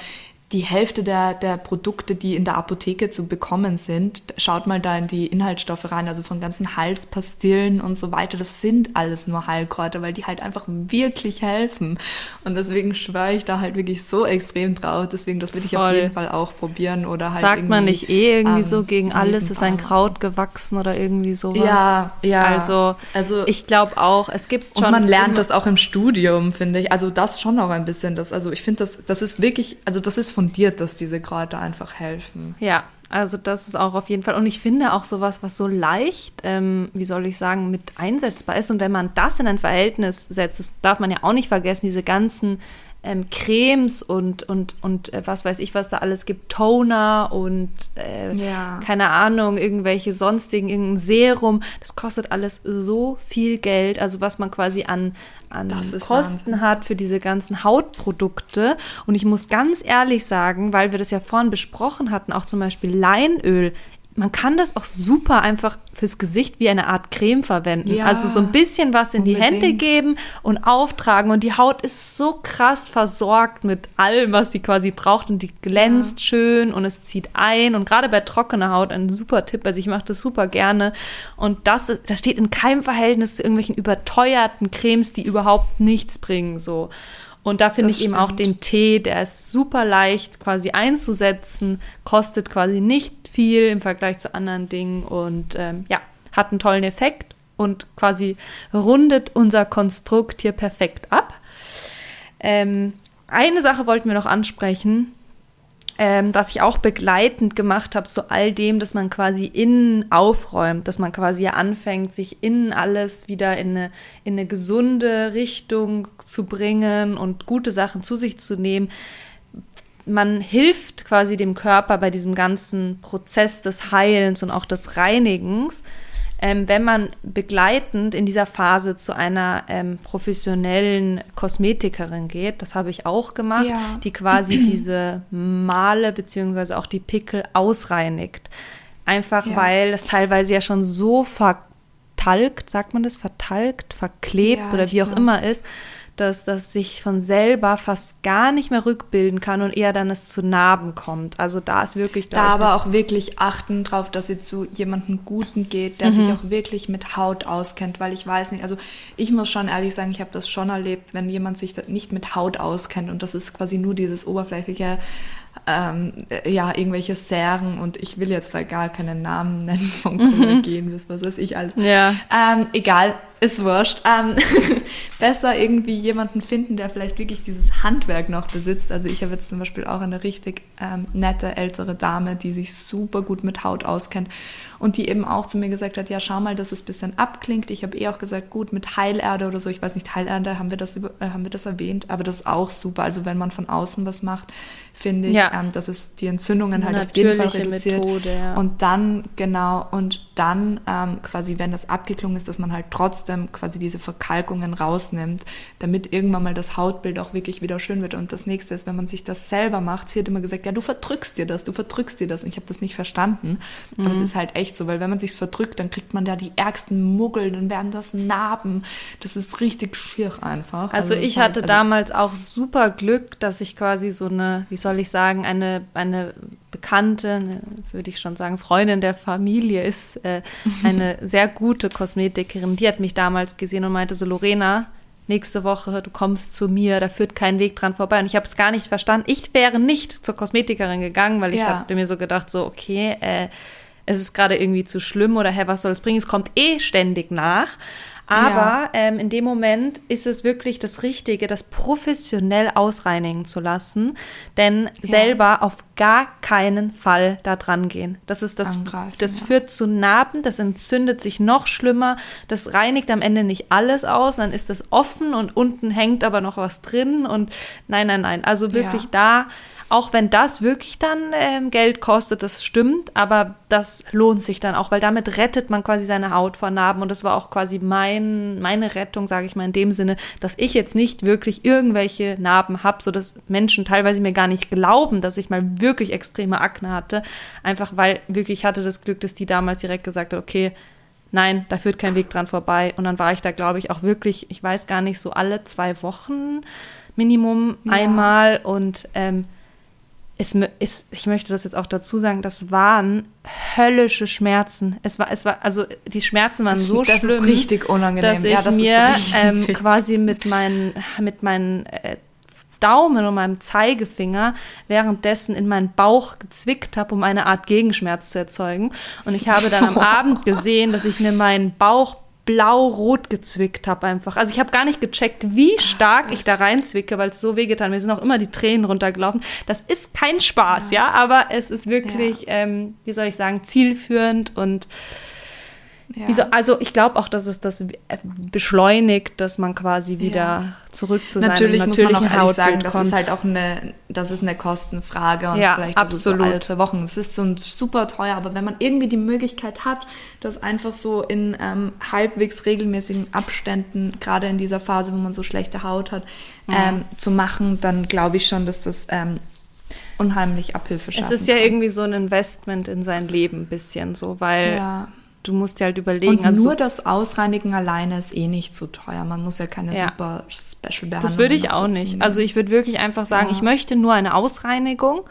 die Hälfte der, der Produkte, die in der Apotheke zu bekommen sind, schaut mal da in die Inhaltsstoffe rein, also von ganzen Halspastillen und so weiter, das sind alles nur Heilkräuter, weil die halt einfach wirklich helfen. Und deswegen schwöre ich da halt wirklich so extrem drauf. Deswegen, das würde ich Voll. auf jeden Fall auch probieren oder halt. Sagt man nicht eh irgendwie ähm, so, gegen alles ist ein Kraut gewachsen oder irgendwie sowas? Ja, ja. Also, also ich glaube auch, es gibt schon. Und man lernt das auch im Studium, finde ich. Also das schon auch ein bisschen. Das, also ich finde, das, das ist wirklich, also das ist fundiert, dass diese Kräuter einfach helfen. Ja, also das ist auch auf jeden Fall. Und ich finde auch sowas, was so leicht, ähm, wie soll ich sagen, mit einsetzbar ist. Und wenn man das in ein Verhältnis setzt, das darf man ja auch nicht vergessen, diese ganzen ähm, Cremes und, und, und äh, was weiß ich, was da alles gibt, Toner und äh, ja. keine Ahnung, irgendwelche sonstigen, irgendein Serum. Das kostet alles so viel Geld, also was man quasi an, an Kosten Wahnsinn. hat für diese ganzen Hautprodukte. Und ich muss ganz ehrlich sagen, weil wir das ja vorhin besprochen hatten, auch zum Beispiel Leinöl man kann das auch super einfach fürs Gesicht wie eine Art Creme verwenden. Ja, also so ein bisschen was in unbedingt. die Hände geben und auftragen. Und die Haut ist so krass versorgt mit allem, was sie quasi braucht. Und die glänzt ja. schön und es zieht ein. Und gerade bei trockener Haut ein super Tipp. Also ich mache das super gerne. Und das, das steht in keinem Verhältnis zu irgendwelchen überteuerten Cremes, die überhaupt nichts bringen. So. Und da finde ich stimmt. eben auch den Tee, der ist super leicht quasi einzusetzen, kostet quasi nicht viel im Vergleich zu anderen Dingen und ähm, ja, hat einen tollen Effekt und quasi rundet unser Konstrukt hier perfekt ab. Ähm, eine Sache wollten wir noch ansprechen, ähm, was ich auch begleitend gemacht habe zu all dem, dass man quasi innen aufräumt, dass man quasi anfängt, sich innen alles wieder in eine, in eine gesunde Richtung zu bringen und gute Sachen zu sich zu nehmen. Man hilft quasi dem Körper bei diesem ganzen Prozess des Heilens und auch des Reinigens ähm, wenn man begleitend in dieser Phase zu einer ähm, professionellen Kosmetikerin geht, das habe ich auch gemacht, ja. die quasi diese Male beziehungsweise auch die Pickel ausreinigt. Einfach ja. weil das teilweise ja schon so vertalkt, sagt man das, vertalkt, verklebt ja, oder wie auch glaub. immer ist, dass das sich von selber fast gar nicht mehr rückbilden kann und eher dann es zu Narben kommt. Also da ist wirklich da aber auch wirklich achten drauf, dass sie zu jemandem Guten geht, der mhm. sich auch wirklich mit Haut auskennt, weil ich weiß nicht, also ich muss schon ehrlich sagen, ich habe das schon erlebt, wenn jemand sich nicht mit Haut auskennt und das ist quasi nur dieses oberflächliche ähm, ja, irgendwelche Serien und ich will jetzt da gar keinen Namen nennen von Kollagen, mhm. was weiß ich alles. Ja. Ähm, egal, ist wurscht. Ähm, besser irgendwie jemanden finden, der vielleicht wirklich dieses Handwerk noch besitzt. Also ich habe jetzt zum Beispiel auch eine richtig ähm, nette ältere Dame, die sich super gut mit Haut auskennt und die eben auch zu mir gesagt hat, ja schau mal, dass es ein bisschen abklingt. Ich habe eh auch gesagt, gut, mit Heilerde oder so, ich weiß nicht, Heilerde, haben wir das, über, äh, haben wir das erwähnt, aber das ist auch super. Also wenn man von außen was macht, finde ich, ja. ähm, dass es die Entzündungen halt auf jeden Fall reduziert. Methode, ja. Und dann, genau, und dann ähm, quasi, wenn das abgeklungen ist, dass man halt trotzdem quasi diese Verkalkungen rausnimmt, damit irgendwann mal das Hautbild auch wirklich wieder schön wird. Und das nächste ist, wenn man sich das selber macht, sie hat immer gesagt, ja, du verdrückst dir das, du verdrückst dir das. Und ich habe das nicht verstanden. Mhm. Aber es mhm. ist halt echt so, weil wenn man sich verdrückt, dann kriegt man da die ärgsten Muggel, dann werden das Narben. Das ist richtig schier einfach. Also, also ich hatte halt, also damals auch super Glück, dass ich quasi so eine, wie soll ich sagen, eine, eine Bekannte, eine, würde ich schon sagen, Freundin der Familie ist äh, eine sehr gute Kosmetikerin. Die hat mich damals gesehen und meinte so, Lorena, nächste Woche, du kommst zu mir, da führt kein Weg dran vorbei. Und ich habe es gar nicht verstanden. Ich wäre nicht zur Kosmetikerin gegangen, weil ich ja. habe mir so gedacht, so, okay, äh, es ist gerade irgendwie zu schlimm oder hä, was soll es bringen? Es kommt eh ständig nach. Aber ja. ähm, in dem Moment ist es wirklich das Richtige, das professionell ausreinigen zu lassen, denn ja. selber auf gar keinen Fall da dran gehen. Das ist das, Angreifen, das ja. führt zu Narben, das entzündet sich noch schlimmer, das reinigt am Ende nicht alles aus, dann ist das offen und unten hängt aber noch was drin und nein, nein, nein. Also wirklich da auch wenn das wirklich dann ähm, Geld kostet, das stimmt, aber das lohnt sich dann auch, weil damit rettet man quasi seine Haut vor Narben. Und das war auch quasi mein, meine Rettung, sage ich mal, in dem Sinne, dass ich jetzt nicht wirklich irgendwelche Narben habe, sodass Menschen teilweise mir gar nicht glauben, dass ich mal wirklich extreme Akne hatte. Einfach weil wirklich ich hatte das Glück, dass die damals direkt gesagt hat, okay, nein, da führt kein Weg dran vorbei. Und dann war ich da, glaube ich, auch wirklich, ich weiß gar nicht, so alle zwei Wochen Minimum ja. einmal und ähm, es ist, ich möchte das jetzt auch dazu sagen, das waren höllische Schmerzen. Es war, es war, also die Schmerzen waren das, so das schlimm, ist richtig unangenehm. dass ich ja, das mir ähm, quasi mit meinen, mit meinen äh, Daumen und meinem Zeigefinger währenddessen in meinen Bauch gezwickt habe, um eine Art Gegenschmerz zu erzeugen. Und ich habe dann am Abend gesehen, dass ich mir meinen Bauch blau-rot gezwickt habe einfach. Also ich habe gar nicht gecheckt, wie stark oh ich da reinzwicke, weil es so wehgetan. Mir sind auch immer die Tränen runtergelaufen. Das ist kein Spaß, ja, ja aber es ist wirklich, ja. ähm, wie soll ich sagen, zielführend und ja. Wieso, also ich glaube auch, dass es das beschleunigt, dass man quasi wieder ja. zurück zu Natürlich seinem natürlichen muss man auch ehrlich sagen, das ist halt auch eine, das ist eine Kostenfrage und ja, vielleicht absolut. So alle zwei Wochen. Es ist so ein super teuer, aber wenn man irgendwie die Möglichkeit hat, das einfach so in ähm, halbwegs regelmäßigen Abständen, gerade in dieser Phase, wo man so schlechte Haut hat, mhm. ähm, zu machen, dann glaube ich schon, dass das ähm, unheimlich Abhilfe schafft. Es ist ja kann. irgendwie so ein Investment in sein Leben ein bisschen so, weil ja du musst dir halt überlegen. Und also nur das Ausreinigen alleine ist eh nicht so teuer. Man muss ja keine ja. super Special-Behandlung Das würde ich auch nicht. Nehmen. Also ich würde wirklich einfach sagen, ja. ich möchte nur eine Ausreinigung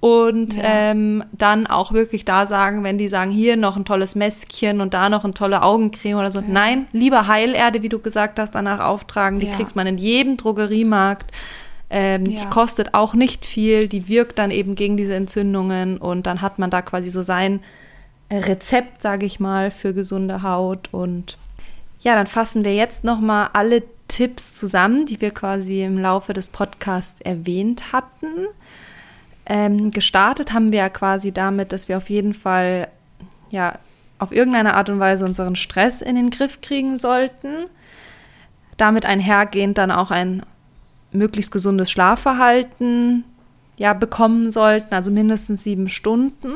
und ja. ähm, dann auch wirklich da sagen, wenn die sagen, hier noch ein tolles Mäskchen und da noch eine tolle Augencreme oder so. Ja. Nein, lieber Heilerde, wie du gesagt hast, danach auftragen. Die ja. kriegt man in jedem Drogeriemarkt. Ähm, Die kostet auch nicht viel. Die wirkt dann eben gegen diese Entzündungen und dann hat man da quasi so sein Rezept, sage ich mal, für gesunde Haut. Und ja, dann fassen wir jetzt nochmal alle Tipps zusammen, die wir quasi im Laufe des Podcasts erwähnt hatten. Ähm, gestartet haben wir ja quasi damit, dass wir auf jeden Fall ja auf irgendeine Art und Weise unseren Stress in den Griff kriegen sollten. Damit einhergehend dann auch ein möglichst gesundes Schlafverhalten ja bekommen sollten, also mindestens sieben Stunden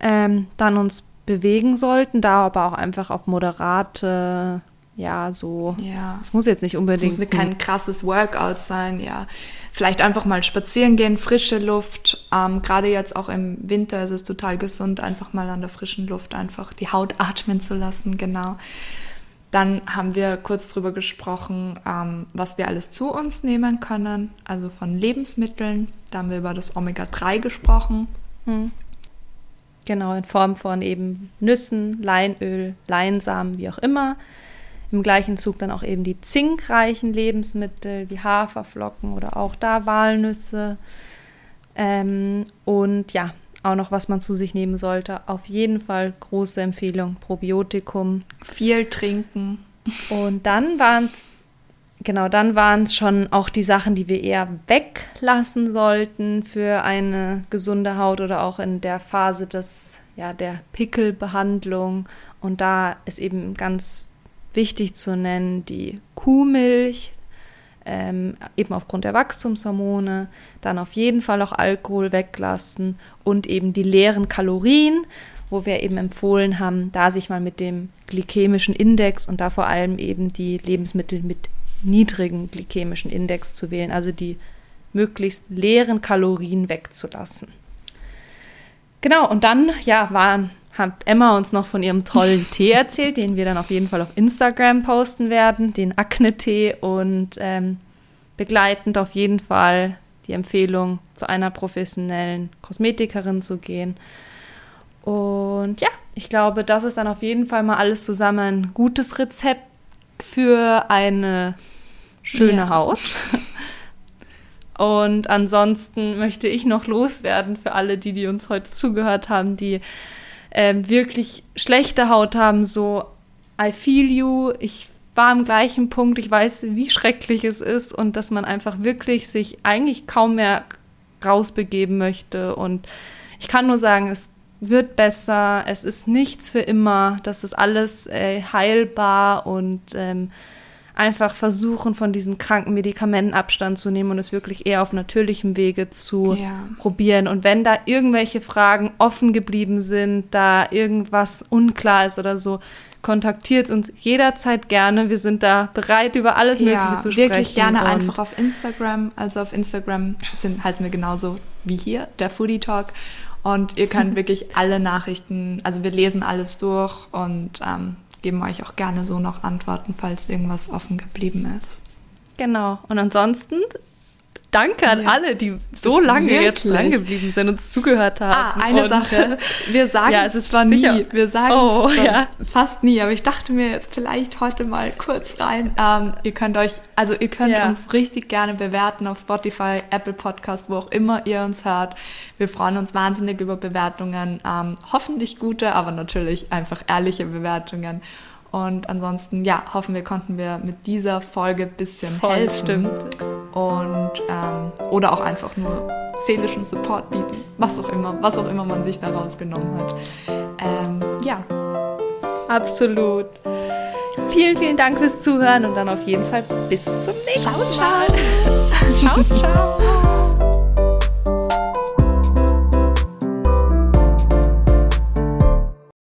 ähm, dann uns bewegen sollten, da aber auch einfach auf moderate, ja, so. Ja. Es muss jetzt nicht unbedingt. Es muss kein krasses Workout sein, ja. Vielleicht einfach mal spazieren gehen, frische Luft. Ähm, Gerade jetzt auch im Winter ist es total gesund, einfach mal an der frischen Luft einfach die Haut atmen zu lassen, genau. Dann haben wir kurz drüber gesprochen, ähm, was wir alles zu uns nehmen können, also von Lebensmitteln. Da haben wir über das Omega-3 gesprochen. Hm. Genau, in Form von eben Nüssen, Leinöl, Leinsamen, wie auch immer. Im gleichen Zug dann auch eben die zinkreichen Lebensmittel wie Haferflocken oder auch da Walnüsse. Ähm, und ja, auch noch, was man zu sich nehmen sollte. Auf jeden Fall große Empfehlung, Probiotikum. Viel trinken. Und dann waren genau, dann waren es schon auch die Sachen, die wir eher weglassen sollten für eine gesunde Haut oder auch in der Phase des, ja, der Pickelbehandlung. Und da ist eben ganz wichtig zu nennen die Kuhmilch, ähm, eben aufgrund der Wachstumshormone, dann auf jeden Fall auch Alkohol weglassen und eben die leeren Kalorien, wo wir eben empfohlen haben, da sich mal mit dem glykämischen Index und da vor allem eben die Lebensmittel mit niedrigen glykämischen Index zu wählen, also die möglichst leeren Kalorien wegzulassen. Genau, und dann, ja, waren, hat Emma uns noch von ihrem tollen Tee erzählt, den wir dann auf jeden Fall auf Instagram posten werden, den Akne-Tee und ähm, begleitend auf jeden Fall die Empfehlung, zu einer professionellen Kosmetikerin zu gehen. Und ja, ich glaube, das ist dann auf jeden Fall mal alles zusammen ein gutes Rezept für eine schöne ja. Haut. Und ansonsten möchte ich noch loswerden für alle, die, die uns heute zugehört haben, die äh, wirklich schlechte Haut haben, so I feel you, ich war am gleichen Punkt, ich weiß, wie schrecklich es ist und dass man einfach wirklich sich eigentlich kaum mehr rausbegeben möchte. Und ich kann nur sagen, es wird besser, es ist nichts für immer, das ist alles äh, heilbar und ähm, einfach versuchen, von diesen kranken Medikamenten Abstand zu nehmen und es wirklich eher auf natürlichem Wege zu ja. probieren. Und wenn da irgendwelche Fragen offen geblieben sind, da irgendwas unklar ist oder so, kontaktiert uns jederzeit gerne. Wir sind da bereit, über alles Mögliche ja, zu sprechen. Wirklich gerne einfach auf Instagram. Also auf Instagram sind, heißen wir genauso wie hier, der Foodie Talk. Und ihr könnt wirklich alle Nachrichten, also wir lesen alles durch und ähm, geben euch auch gerne so noch Antworten, falls irgendwas offen geblieben ist. Genau. Und ansonsten danke an ja. alle, die so lange Wirklich? jetzt lang geblieben sind und zugehört haben. Ah, eine und, Sache. Wir sagen ja, es ist zwar sicher. nie, wir sagen oh, es ja. fast nie, aber ich dachte mir jetzt vielleicht heute mal kurz rein. Ähm, ihr könnt euch, also ihr könnt ja. uns richtig gerne bewerten auf Spotify, Apple Podcast, wo auch immer ihr uns hört. Wir freuen uns wahnsinnig über Bewertungen. Ähm, hoffentlich gute, aber natürlich einfach ehrliche Bewertungen. Und ansonsten, ja, hoffen wir, konnten wir mit dieser Folge ein bisschen Voll, helfen. Stimmt. Und, ähm, oder auch einfach nur seelischen Support bieten, was auch immer, was auch immer man sich daraus genommen hat. Ähm, ja. Absolut. Vielen, vielen Dank fürs Zuhören und dann auf jeden Fall bis zum nächsten Mal. Ciao, ciao. ciao, ciao.